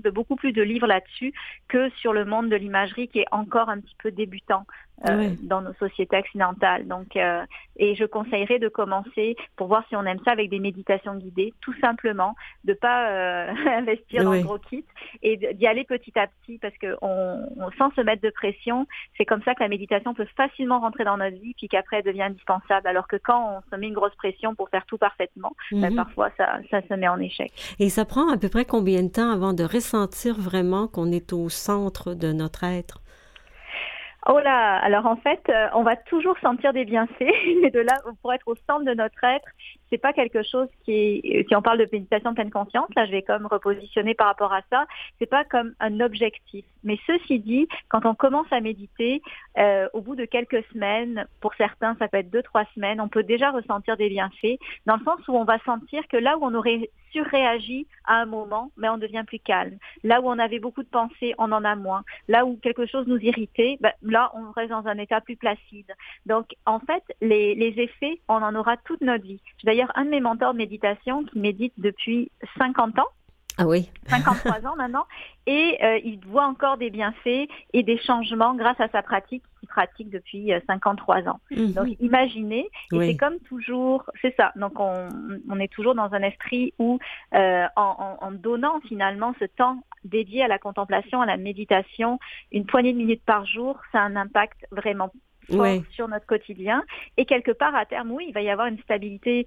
S5: beaucoup plus de livres là-dessus que sur le monde de l'imagerie qui est encore un petit peu débutant. Euh, dans nos sociétés occidentales. Donc, euh, et je conseillerais de commencer pour voir si on aime ça avec des méditations guidées, tout simplement, de pas euh, [LAUGHS] investir dans le gros kit et d'y aller petit à petit parce que on, sans se mettre de pression, c'est comme ça que la méditation peut facilement rentrer dans notre vie puis qu'après elle devient indispensable. Alors que quand on se met une grosse pression pour faire tout parfaitement, ben, mhm. parfois ça, ça se met en échec.
S1: Et ça prend à peu près combien de temps avant de ressentir vraiment qu'on est au centre de notre être?
S5: Oh là, alors en fait, euh, on va toujours sentir des bienfaits, [LAUGHS] mais de là, pour être au centre de notre être, c'est pas quelque chose qui si on parle de méditation de pleine conscience, là je vais comme repositionner par rapport à ça, c'est pas comme un objectif. Mais ceci dit, quand on commence à méditer, euh, au bout de quelques semaines, pour certains ça peut être deux, trois semaines, on peut déjà ressentir des bienfaits, dans le sens où on va sentir que là où on aurait surréagi à un moment, mais on devient plus calme. Là où on avait beaucoup de pensées, on en a moins. Là où quelque chose nous irritait, ben, là on reste dans un état plus placide. Donc en fait, les, les effets, on en aura toute notre vie. D'ailleurs un de mes mentors de méditation qui médite depuis 50 ans.
S1: Ah oui.
S5: 53 ans maintenant. Et euh, il voit encore des bienfaits et des changements grâce à sa pratique qu'il pratique depuis 53 euh, ans. Mhm. Donc imaginez, et c'est comme toujours, c'est ça. Donc on, on, est toujours dans un esprit où euh, en, en, donnant finalement ce temps dédié à la contemplation, à la méditation, une poignée de minutes par jour, ça a un impact vraiment fort sur notre quotidien. Et quelque part, à terme, oui, il va y avoir une stabilité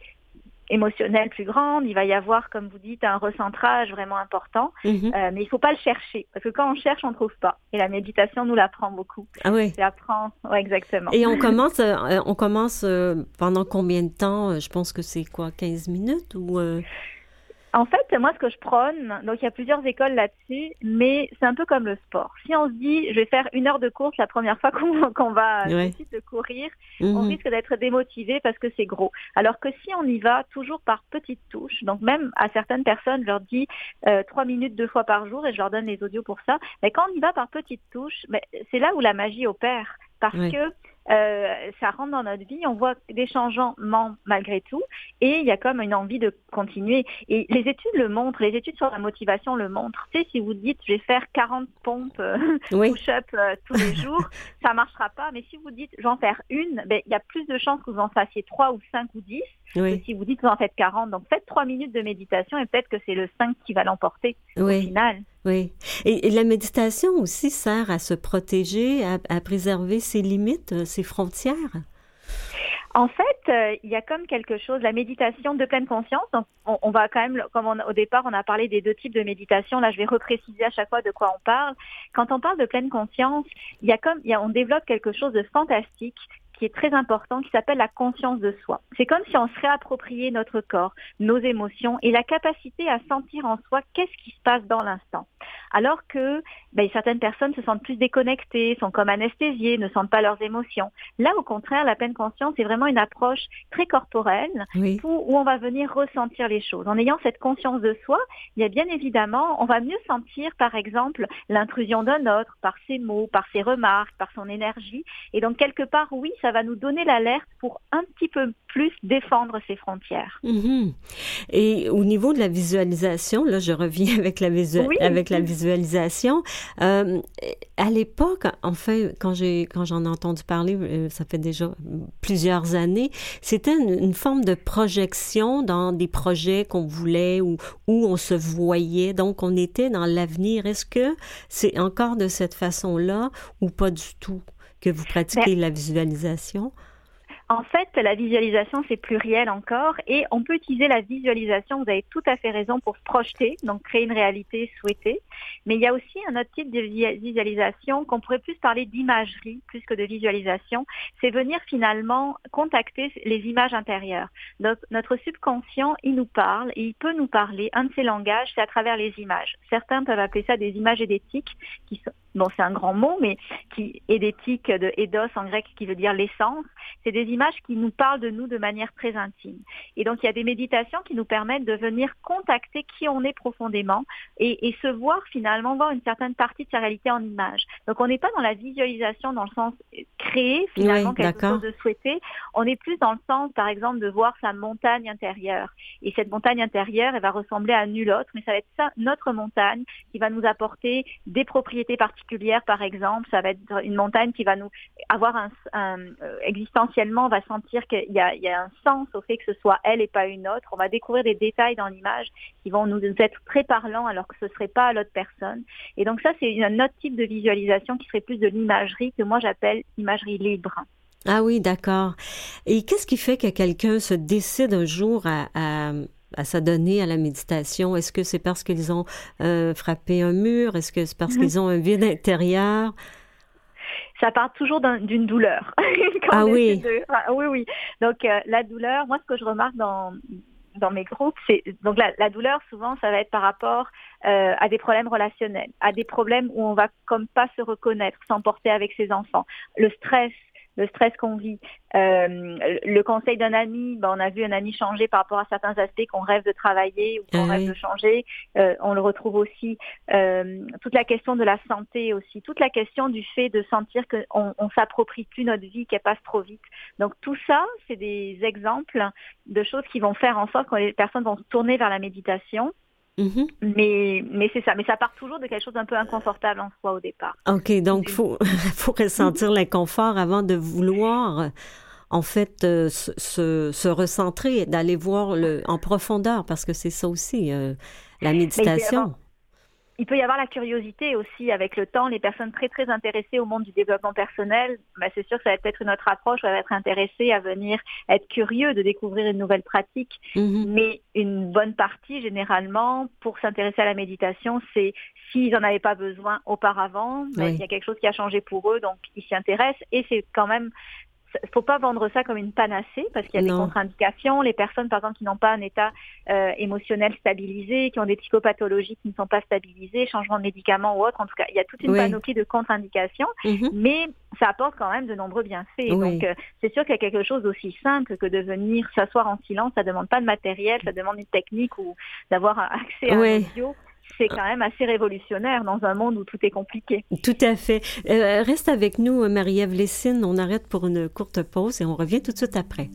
S5: émotionnelle plus grande, il va y avoir, comme vous dites, un recentrage vraiment important, mhm. euh, mais il ne faut pas le chercher, parce que quand on cherche, on ne trouve pas. Et la méditation nous l'apprend beaucoup.
S1: Ah oui.
S5: L'apprend, ouais, exactement.
S1: Et on commence, euh, on commence euh, pendant combien de temps Je pense que c'est quoi, 15 minutes ou
S5: en fait, moi, ce que je prône, donc il y a plusieurs écoles là-dessus, mais c'est un peu comme le sport. Si on se dit, je vais faire une heure de course la première fois [LAUGHS] qu'on va décider de courir, on mhm. risque d'être démotivé parce que c'est gros. Alors que si on y va toujours par petites touches, donc même à certaines personnes, je leur dis euh, trois minutes deux fois par jour et je leur donne les audios pour ça, mais quand on y va par petites touches, c'est là où la magie opère parce que euh, ça rentre dans notre vie, on voit des changements malgré tout, et il y a comme une envie de continuer. Et les études le montrent, les études sur la motivation le montrent. Tu sais, si vous dites, je vais faire 40 pompes euh, [LAUGHS] push-up euh, tous les [LAUGHS] jours, ça marchera pas. Mais si vous dites, j'en faire une, ben, il y a plus de chances que vous en fassiez 3 ou 5 ou 10 que si vous dites, vous en faites 40. Donc, faites 3 minutes de méditation et peut-être que c'est le 5 qui va l'emporter au final.
S1: Oui. Et, la méditation aussi sert à se protéger, à, préserver ses limites, frontières?
S5: En fait, euh, il y a comme quelque chose, la méditation de pleine conscience. On, va quand même, comme au départ, on a parlé des deux types de méditation. Là, je vais repréciser à chaque fois de quoi on parle. Quand on parle de pleine conscience, il y a comme, il y on développe quelque chose de fantastique qui est très important, qui s'appelle la conscience de soi. C'est comme si on se réappropriait notre corps, nos émotions et la capacité à sentir en soi qu'est-ce qui se passe dans l'instant. Alors que ben, certaines personnes se sentent plus déconnectées, sont comme anesthésiées, ne sentent pas leurs émotions. Là, au contraire, la pleine conscience est vraiment une approche très corporelle où, où, on va venir ressentir les choses. En ayant cette conscience de soi, il y a bien évidemment, on va mieux sentir, par exemple, l'intrusion d'un autre par ses mots, par ses remarques, par son énergie. Et donc, quelque part, oui, ça va nous donner l'alerte pour un petit peu plus défendre ses frontières.
S1: Mhm. Et au niveau de la visualisation, là, je reviens [LAUGHS] avec la, avec la visualisation. Euh, à l'époque, enfin, quand j'ai quand j'en ai entendu parler, euh, ça fait déjà plusieurs années, c'était une, forme de projection dans des projets qu'on voulait ou où on se voyait. Donc, on était dans l'avenir. Est-ce que c'est encore de cette façon-là ou pas du tout? Que vous pratiquez ben, la visualisation?
S5: En fait, la visualisation, c'est pluriel encore et on peut utiliser la visualisation, vous avez tout à fait raison, pour se projeter, donc créer une réalité souhaitée. Mais il y a aussi un autre type de visualisation qu'on pourrait plus parler d'imagerie plus que de visualisation. C'est venir finalement contacter les images intérieures. Donc, notre subconscient, il nous parle et il peut nous parler. Un de ses langages, c'est à travers les images. Certains peuvent appeler ça des images édétiques qui sont bon, c'est un grand mot, mais qui édétique de eidos en grec qui veut dire l'essence. C'est des images qui nous parlent de nous de manière très intime. Et donc, il y a des méditations qui nous permettent de venir contacter qui on est profondément et, se voir finalement, voir une certaine partie de sa réalité en image. Donc, on n'est pas dans la visualisation dans le sens créer finalement quelque chose de souhaité. On est plus dans le sens, par exemple, de voir sa montagne intérieure. Et cette montagne intérieure, elle va ressembler à nulle autre, mais ça va être ça, notre montagne, qui va nous apporter des propriétés particulières par exemple, ça va être une montagne qui va nous avoir un, euh, existentiellement, on va sentir qu'il y, a, un sens au fait que ce soit elle et pas une autre. On va découvrir des détails dans l'image qui vont nous être très parlants alors que ce serait pas à l'autre personne. Et donc ça, c'est un autre type de visualisation qui serait plus de l'imagerie que moi j'appelle imagerie libre.
S1: Ah oui, d'accord. Et qu'est-ce qui fait que quelqu'un se décide un jour à s'adonner à la méditation? Est-ce que c'est parce qu'ils ont euh, frappé un mur? Est-ce que c'est parce mhm. qu'ils ont un vide intérieur?
S5: ça part toujours d'une douleur. [LAUGHS]
S1: ah oui.
S5: oui, oui. Donc euh, la douleur, moi ce que je remarque dans dans mes groupes, c'est donc la, la, douleur souvent ça va être par rapport euh, à des problèmes relationnels, à des problèmes où on va comme pas se reconnaître, s'emporter avec ses enfants, le stress, le stress qu'on vit. Euh, le conseil d'un ami, ben, on a vu un ami changer par rapport à certains aspects qu'on rêve de travailler ou qu'on ah rêve de changer. Euh, on le retrouve aussi. Euh, toute la question de la santé aussi, toute la question du fait de sentir qu'on on, s'approprie plus notre vie, qu'elle passe trop vite. Donc tout ça, c'est des exemples de choses qui vont faire en sorte que les personnes vont se tourner vers la méditation Mhm. Mais, mais c'est ça. Mais ça part toujours de quelque chose d'un peu inconfortable en soi au départ.
S1: OK, donc il faut, [LAUGHS] faut ressentir l'inconfort avant de vouloir en fait euh, se, se, recentrer, d'aller voir le, en profondeur, parce que c'est ça aussi, euh, la méditation
S5: il peut y avoir la curiosité aussi avec le temps. Les personnes très très intéressées au monde du développement personnel, ben, c'est sûr que ça va être une autre approche, ça va être intéressé à venir être curieux de découvrir une nouvelle pratique. Mm-hmm. Mais une bonne partie, généralement, pour s'intéresser à la méditation, c'est s'ils n'en avaient pas besoin auparavant, ben, il y a quelque chose qui a changé pour eux, donc ils s'y intéressent. Et c'est quand même faut pas vendre ça comme une panacée parce qu'il y a des contre-indications. Les personnes, par exemple, qui n'ont pas un état euh, émotionnel stabilisé, qui ont des psychopathologies qui ne sont pas stabilisées, changement de médicaments ou autre, en tout cas, il y a toute une panoplie de contre-indications, mhm. mais ça apporte quand même de nombreux bienfaits. Donc, euh, c'est sûr qu'il y a quelque chose d'aussi simple que de venir s'asseoir en silence. Ça demande pas de matériel, ça demande une technique ou d'avoir accès à un audio c'est quand même assez révolutionnaire dans un monde où tout est compliqué.
S1: Tout à fait. Euh, reste avec nous, Marie-Ève Lessine. On arrête pour une courte pause et on revient tout de suite après.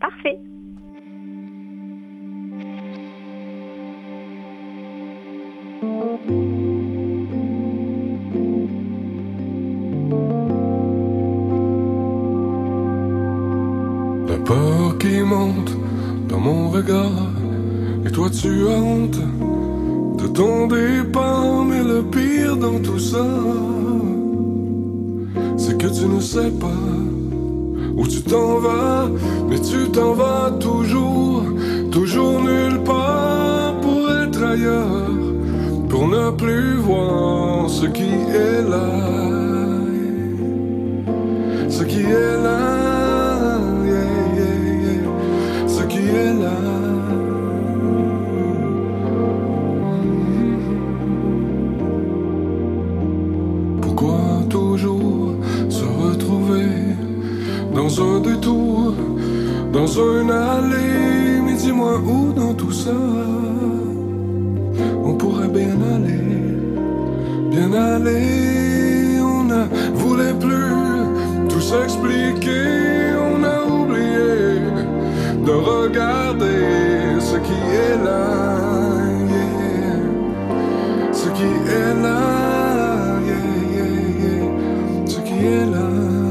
S5: Parfait.
S6: La peur qui monte dans mon regard, et toi tu as honte de ton départ, mais le pire dans tout ça, c'est que tu ne sais pas où tu t'en vas, mais tu t'en vas toujours, toujours nulle part pour être ailleurs, pour ne plus voir ce qui est là, ce qui est là, dans un allée, mais dis-moi où dans tout ça on pourrait bien aller, bien aller, on ne voulait plus tout s'expliquer, on a oublié de regarder ce qui est là, ce qui est là, ce qui est là.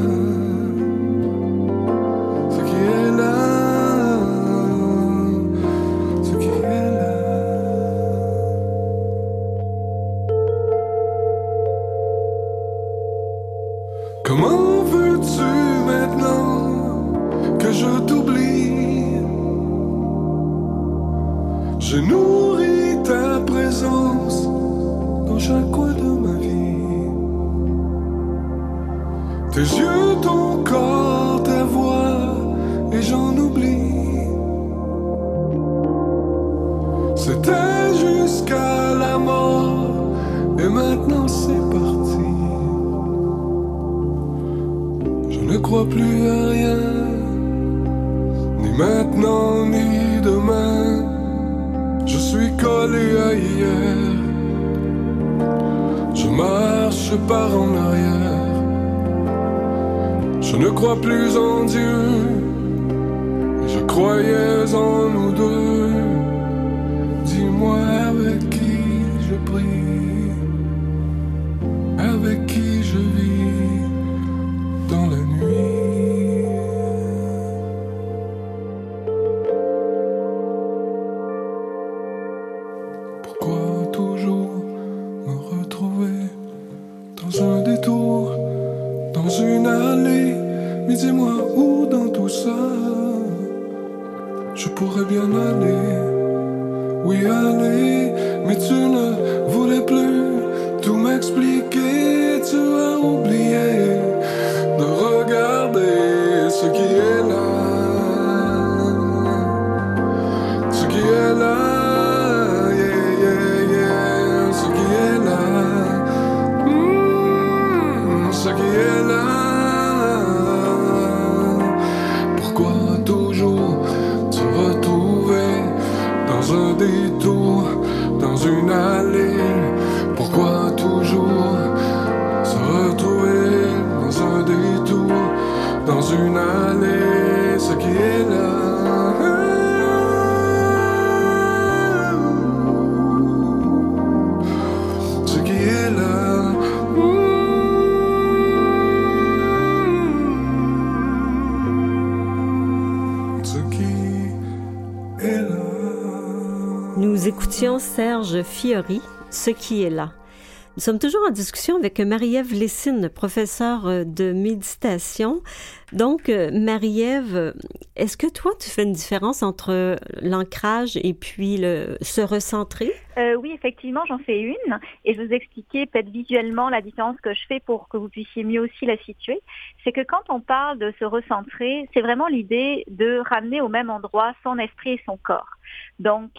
S1: Fiori, Ce qui est là. Nous sommes toujours en discussion avec Marie-Ève Lessine, professeure euh, de méditation. Donc, euh, Marie-Ève, est-ce que toi, tu fais une différence entre l'ancrage et puis le se recentrer?
S5: Euh, oui, effectivement, j'en fais une. Et je vous expliquer peut-être visuellement la différence que je fais pour que vous puissiez mieux aussi la situer. C'est que quand on parle de se recentrer, c'est vraiment l'idée de ramener au même endroit son esprit et son corps. Donc,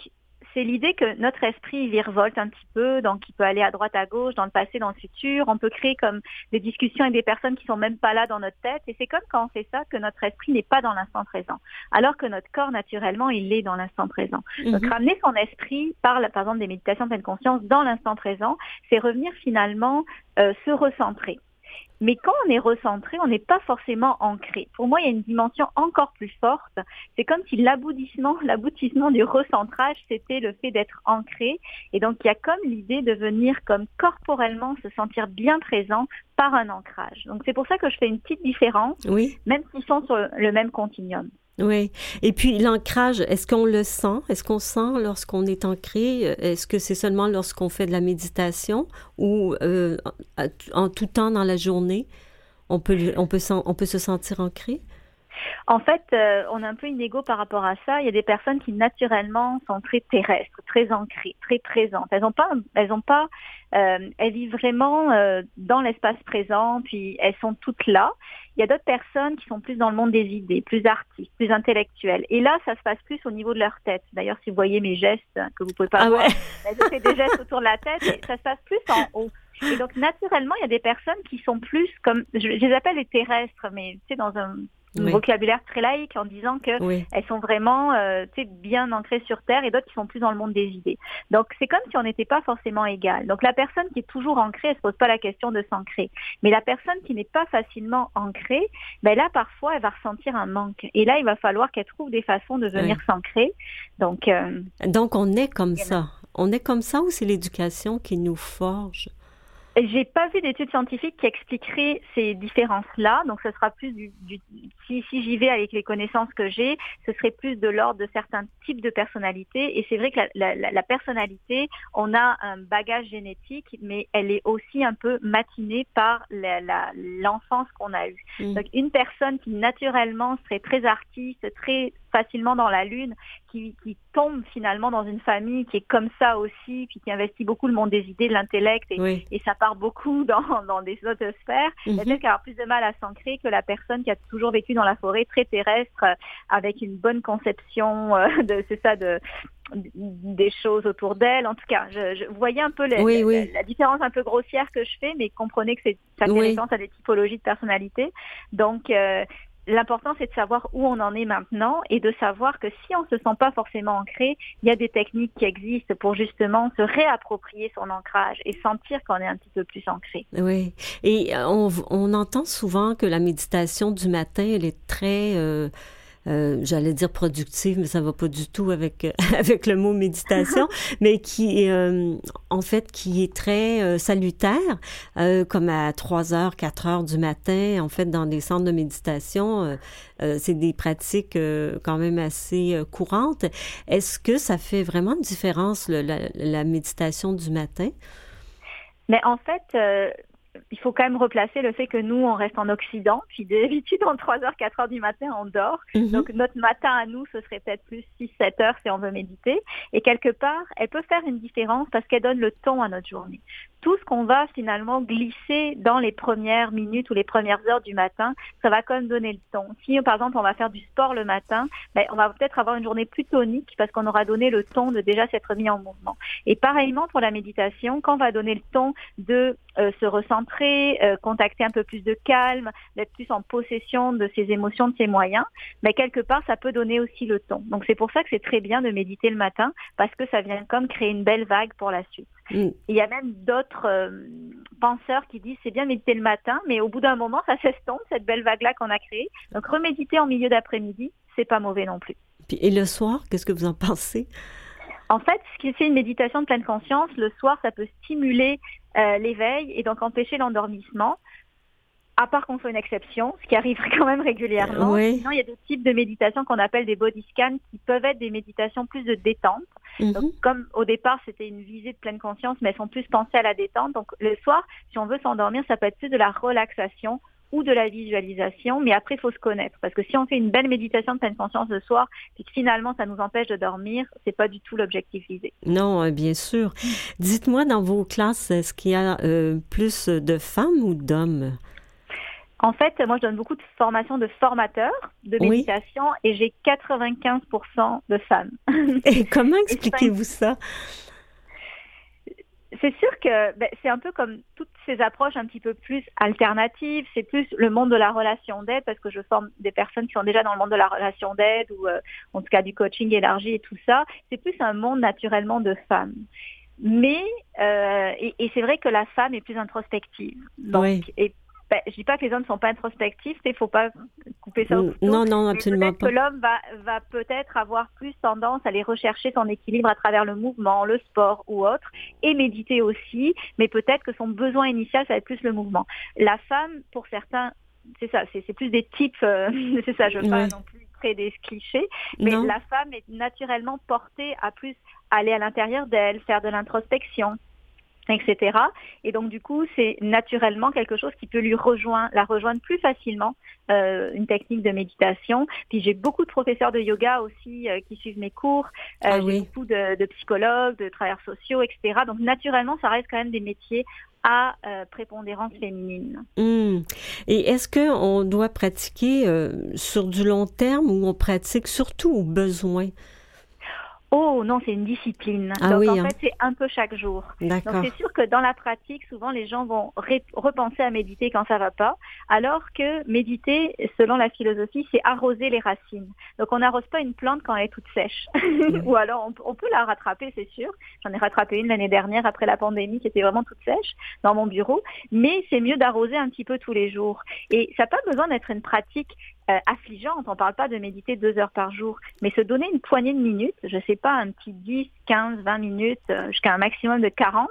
S5: c'est l'idée que notre esprit virevolte un petit peu, donc il peut aller à droite, à gauche, dans le passé, dans le futur. On peut créer comme des discussions avec des personnes qui sont même pas là dans notre tête. Et c'est comme quand on fait ça que notre esprit n'est pas dans l'instant présent, alors que notre corps naturellement il est dans l'instant présent. Donc mhm. ramener son esprit par, par exemple des méditations de pleine conscience dans l'instant présent, c'est revenir finalement euh, se recentrer. Mais quand on est recentré, on n'est pas forcément ancré. Pour moi, il y a une dimension encore plus forte. C'est comme si l'aboutissement, [LAUGHS] l'aboutissement du recentrage, c'était le fait d'être ancré. Et donc, il y a comme l'idée de venir comme corporellement se sentir bien présent par un ancrage. Donc, c'est pour ça que je fais une petite différence,
S1: oui.
S5: même s'ils sont sur le même continuum.
S1: Oui. Et puis l'ancrage, est-ce qu'on le sent? Est-ce qu'on sent lorsqu'on est ancré? Est-ce que c'est seulement lorsqu'on fait de la méditation ou euh, en tout temps dans la journée, on peut, on peut, on peut se sentir ancré?
S5: En fait, euh, on a un peu une égo par rapport à ça. Il y a des personnes qui naturellement sont très terrestres, très ancrées, très présentes. Elles n'ont pas, elles ont pas, euh, elles vivent vraiment euh, dans l'espace présent, puis elles sont toutes là. Il y a d'autres personnes qui sont plus dans le monde des idées, plus artistes, plus intellectuelles. Et là, ça se passe plus au niveau de leur tête. D'ailleurs, si vous voyez mes gestes que vous pouvez pas ah voir, je fais des gestes autour de la tête, et ça se passe plus en haut. Et donc, naturellement, il y a des personnes qui sont plus comme, je, je les appelle les terrestres, mais tu sais, dans un vocabulaire très laïque en disant que elles sont vraiment euh, bien ancrées sur terre et d'autres qui sont plus dans le monde des idées. Donc c'est comme si on n'était pas forcément égal. Donc la personne qui est toujours ancrée, elle se pose pas la question de s'ancrer. Mais la personne qui n'est pas facilement ancrée, ben là parfois elle va ressentir un manque. Et là il va falloir qu'elle trouve des façons de venir s'ancrer. Donc euh,
S1: donc on est comme ça. On est comme ça ou c'est l'éducation qui nous forge?
S5: J'ai pas vu d'études scientifiques qui expliqueraient ces différences-là, donc ce sera plus du, du si, si j'y vais avec les connaissances que j'ai, ce serait plus de l'ordre de certains types de personnalités. Et c'est vrai que la, la, la, personnalité, on a un bagage génétique, mais elle est aussi un peu matinée par l'enfance qu'on a eue. Mm. Donc une personne qui naturellement serait très artiste, très facilement dans la lune, qui, qui, tombe finalement dans une famille qui est comme ça aussi, puis qui investit beaucoup le monde des idées, de l'intellect, et, et, ça part beaucoup [LAUGHS] dans, dans des autres sphères, mm -hmm. peut-être plus de mal à s'ancrer que la personne qui a toujours vécu dans la forêt, très terrestre, euh, avec une bonne conception euh, [LAUGHS] de, c'est ça, de des choses autour d'elle. En tout cas, je, je voyais un peu la, différence un peu grossière que je fais, mais comprenez que c'est ça fait référence à des typologies de personnalité. Donc, euh, L'important, c'est de savoir où on en est maintenant et de savoir que si on se sent pas forcément ancré, il y a des techniques qui existent pour justement se réapproprier son ancrage et sentir qu'on est un petit peu plus ancré.
S1: Oui. Et euh, on, on entend souvent que la méditation du matin, elle est très... Euh euh, j'allais dire productive, mais ça va pas du tout avec [LAUGHS] avec le mot méditation, [LAUGHS] mais qui euh, en fait qui est très euh, salutaire, comme à 3 heures, 4 heures du matin, en fait dans des centres de méditation, c'est des pratiques quand même assez courantes. Est-ce que ça fait vraiment une différence la, la, méditation du matin?
S5: Mais en fait, il faut quand même replacer le fait que nous, on reste en Occident, puis d'habitude, en 3h, 4h du matin, on dort. Mhm. Donc, notre matin à nous, ce serait peut-être plus 6, 7 heures si on veut méditer. Et quelque part, elle peut faire une différence parce qu'elle donne le ton à notre journée tout ce qu'on va finalement glisser dans les premières minutes ou les premières heures du matin, ça va quand même donner le ton. Si par exemple on va faire du sport le matin, ben, on va peut-être avoir une journée plus tonique parce qu'on aura donné le ton de déjà s'être mis en mouvement. Et pareillement pour la méditation, quand on va donner le ton de euh, se recentrer, euh, contacter un peu plus de calme, d'être plus en possession de ses émotions, de ses moyens, mais ben, quelque part ça peut donner aussi le ton. Donc c'est pour ça que c'est très bien de méditer le matin parce que ça vient comme créer une belle vague pour la suite. Mm. Il y a même d'autres euh, penseurs qui disent c'est bien méditer le matin, mais au bout d'un moment, ça s'estompe, cette belle vague-là qu'on a créée. Donc reméditer en milieu d'après-midi, c'est pas mauvais non plus.
S1: Et le soir, qu'est-ce que vous en pensez?
S5: En fait, ce qui c'est une méditation de pleine conscience, le soir, ça peut stimuler euh, l'éveil et donc empêcher l'endormissement. À part qu'on fait une exception, ce qui arrive [LAUGHS] quand même régulièrement.
S1: Oui.
S5: Sinon, il y a des types de méditation qu'on appelle des body scans qui peuvent être des méditations plus de détente.
S1: Mhm.
S5: Donc, comme au départ, c'était une visée de pleine conscience, mais elles sont plus pensées à la détente. Donc, le soir, si on veut s'endormir, ça peut être plus de la relaxation ou de la visualisation, mais après, il faut se connaître. Parce que si on fait une belle méditation de pleine conscience le soir, puis que finalement, ça nous empêche de dormir, c'est pas du tout l'objectif visé.
S1: Non, euh, bien sûr. Dites-moi, dans vos classes, est-ce qu'il y a euh, plus de femmes ou d'hommes?
S5: En fait, moi, je donne beaucoup de formations de formateurs de
S1: Oui.
S5: méditation et j'ai 95% de femmes. [LAUGHS]
S1: Et comment expliquez-vous ça?
S5: C'est sûr que ben, c'est un peu comme toutes ces approches un petit peu plus alternatives. C'est plus le monde de la relation d'aide parce que je forme des personnes qui sont déjà dans le monde de la relation d'aide ou euh, en tout cas du coaching élargi et tout ça. C'est plus un monde naturellement de femmes. Mais euh, et, et c'est vrai que la femme est plus introspective. Donc,
S1: Oui.
S5: et, ben, je dis pas que les hommes ne sont pas introspectifs. Il faut pas couper ça au couteau.
S1: Non, non, absolument pas.
S5: que l'homme va, va peut-être avoir plus tendance à aller rechercher son équilibre à travers le mouvement, le sport ou autre, et méditer aussi, mais peut-être que son besoin initial, ça va être plus le mouvement. La femme, pour certains, c'est ça, c'est c'est plus des types, euh, [LAUGHS] c'est ça, je veux pas non plus créer des clichés, mais
S1: Non.
S5: la femme est naturellement portée à plus aller à l'intérieur d'elle, faire de l'introspection etc. Et donc du coup, c'est naturellement quelque chose qui peut lui rejoindre, la rejoindre plus facilement, euh, une technique de méditation. Puis j'ai beaucoup de professeurs de yoga aussi euh, qui suivent mes cours. Euh,
S1: Ah
S5: j'ai beaucoup de, de psychologues, de travailleurs sociaux, etc. Donc naturellement, ça reste quand même des métiers à prépondérance féminine.
S1: Hmm. Et est-ce qu'on doit pratiquer sur du long terme ou on pratique surtout au besoin?
S5: Oh non, c'est une discipline.
S1: Ah
S5: Donc
S1: oui,
S5: en
S1: hein.
S5: fait, c'est un peu chaque jour. Donc c'est sûr que dans la pratique, souvent les gens vont repenser à méditer quand ça va pas, alors que méditer, selon la philosophie, c'est arroser les racines. Donc on n'arrose pas une plante quand elle est toute sèche. [LAUGHS] Ou alors on, on peut la rattraper, c'est sûr. J'en ai rattrapé une l'année dernière après la pandémie qui était vraiment toute sèche dans mon bureau. Mais c'est mieux d'arroser un petit peu tous les jours. Et ça n'a pas besoin d'être une pratique euh, affligeante. On parle pas de méditer deux heures par jour, mais se donner une poignée de minutes, je sais pas, un petit 10, 15, 20 minutes, euh, jusqu'à un maximum de 40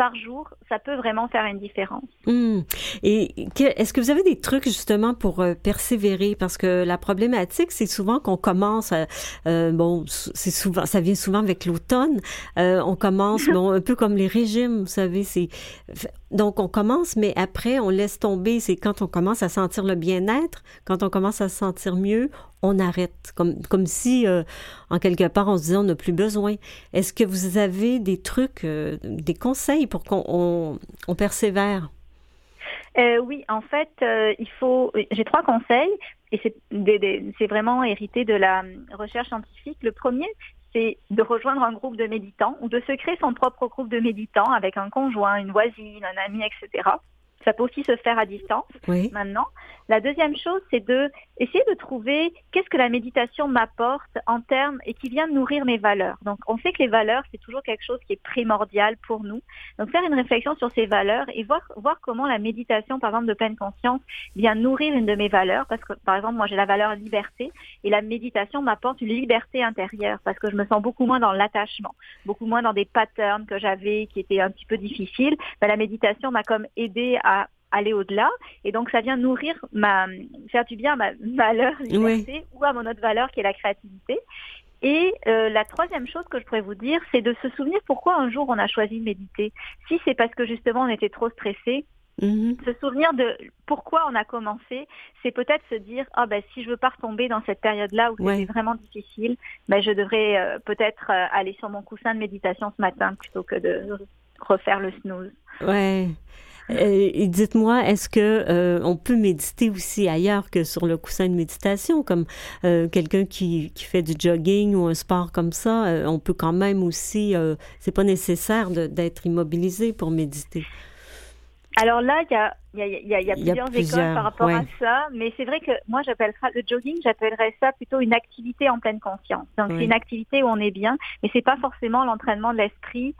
S5: par jour, ça peut vraiment faire une différence.
S1: Hmm. Et est-ce que vous avez des trucs justement pour euh, persévérer? Parce que la problématique c'est souvent qu'on commence à- euh, bon c'est souvent ça vient souvent avec l'automne euh, on commence [LAUGHS] bon un peu comme les régimes vous savez c'est donc on commence mais après on laisse tomber. C'est quand on commence à sentir le bien-être quand on commence à se sentir mieux on arrête. Comme comme si euh, en quelque part on se disait on n'a plus besoin. Est-ce que vous avez des trucs euh, des conseils pour qu'on on, persévère?
S5: Euh, oui, en fait, il faut. J'ai trois conseils. Et c'est vraiment hérité de la euh, recherche scientifique. Le premier, c'est de rejoindre un groupe de méditants ou de se créer son propre groupe de méditants avec un conjoint, une voisine, un ami, etc. Ça peut aussi se faire à distance
S1: oui
S5: maintenant. La deuxième chose, c'est de essayer de trouver qu'est-ce que la méditation m'apporte en termes et qui vient nourrir mes valeurs. Donc, on sait que les valeurs, c'est toujours quelque chose qui est primordial pour nous. Donc, faire une réflexion sur ces valeurs et voir, voir comment la méditation, par exemple, de pleine conscience, vient nourrir une de mes valeurs. Parce que, par exemple, moi, j'ai la valeur liberté et la méditation m'apporte une liberté intérieure parce que je me sens beaucoup moins dans l'attachement, beaucoup moins dans des patterns que j'avais qui étaient un petit peu difficiles. Ben, la méditation m'a comme aidé à aller au-delà et donc ça vient nourrir ma faire du bien à ma valeur liberté ou à mon autre valeur qui est la créativité et euh, la troisième chose que je pourrais vous dire c'est de se souvenir pourquoi un jour on a choisi de méditer si c'est parce que justement on était trop stressé
S1: Mhm.
S5: se souvenir de pourquoi on a commencé, c'est peut-être se dire ah ben si je veux pas retomber dans cette période-là où
S1: Ouais.
S5: c'était vraiment difficile, ben je devrais euh, peut-être euh, aller sur mon coussin de méditation ce matin plutôt que de refaire le snooze.
S1: Ouais. Euh, et dites-moi, est-ce que euh, on peut méditer aussi ailleurs que sur le coussin de méditation, comme euh, quelqu'un qui, qui fait du jogging ou un sport comme ça, on peut quand même aussi, c'est pas nécessaire d'être immobilisé pour méditer?
S5: Alors là, il y a, y, y, y plusieurs, écoles par rapport à ça, mais c'est vrai que moi j'appellerais le jogging, j'appellerais ça plutôt une activité en pleine conscience. Donc
S1: Oui.
S5: c'est une activité où on est bien, mais c'est pas forcément l'entraînement de l'esprit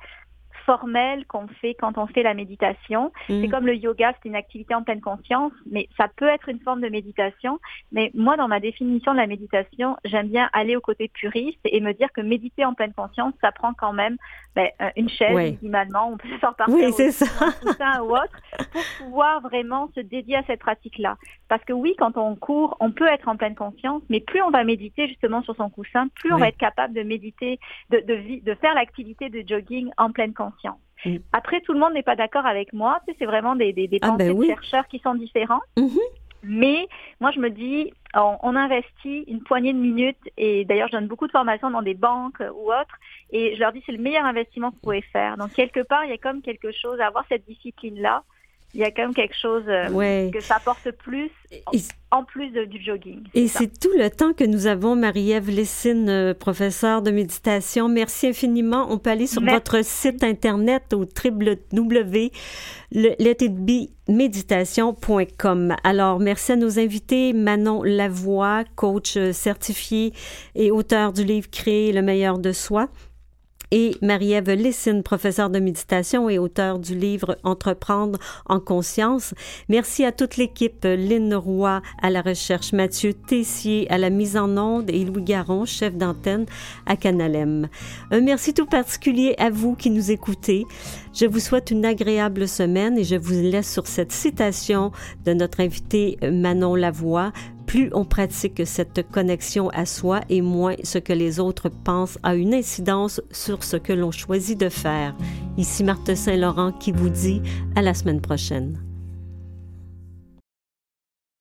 S5: formelle qu'on fait quand on fait la méditation. C'est
S1: Mm.
S5: comme le yoga, c'est une activité en pleine conscience, mais ça peut être une forme de méditation. Mais moi, dans ma définition de la méditation, j'aime bien aller au côté puriste et me dire que méditer en pleine conscience, ça prend quand même ben, euh, une chaise,
S1: Ouais.
S5: minimalement, on peut [LAUGHS] se faire partir
S1: Oui, c'est ça. [LAUGHS]
S5: un coussin ou autre, pour pouvoir vraiment se dédier à cette pratique-là. Parce que oui, quand on court, on peut être en pleine conscience, mais plus on va méditer justement sur son coussin, plus on
S1: Oui.
S5: va être capable de méditer, de, de, vi- de faire l'activité de jogging en pleine conscience.
S1: Mm.
S5: Après, tout le monde n'est pas d'accord avec moi. Tu sais, c'est vraiment des, des, des
S1: Ah,
S5: pensées
S1: ben oui.
S5: de chercheurs qui sont différents.
S1: Mhm.
S5: Mais moi, je me dis, on, on investit une poignée de minutes et d'ailleurs, je donne beaucoup de formations dans des banques ou autres et je leur dis c'est le meilleur investissement que vous pouvez faire. Donc, quelque part, il y a comme quelque chose à avoir cette discipline-là. Il y a quand même quelque chose euh,
S1: Ouais.
S5: que ça apporte plus
S1: Et,
S5: en plus de- du jogging.
S1: et c'est tout le temps que nous avons, Marie-Ève Lessine, euh, professeure de méditation. Merci infiniment. On peut aller sur
S5: Merci.
S1: votre site internet au www.letitbemeditation.com. Alors, merci à nos invités, Manon Lavoie, coach euh, certifié et auteur du livre Créer le meilleur de soi. Et Marie-Ève Lessine, professeure de méditation et auteur du livre Entreprendre en conscience. Merci à toute l'équipe, Lynn Roy à la recherche, Mathieu Tessier à la mise en onde et Louis Garon, chef d'antenne à Canalem. Un merci tout particulier à vous qui nous écoutez. Je vous souhaite une agréable semaine et je vous laisse sur cette citation de notre invité Manon Lavoie. Plus on pratique cette connexion à soi et moins ce que les autres pensent a une incidence sur ce que l'on choisit de faire. Ici Marthe Saint-Laurent qui vous dit à la semaine prochaine.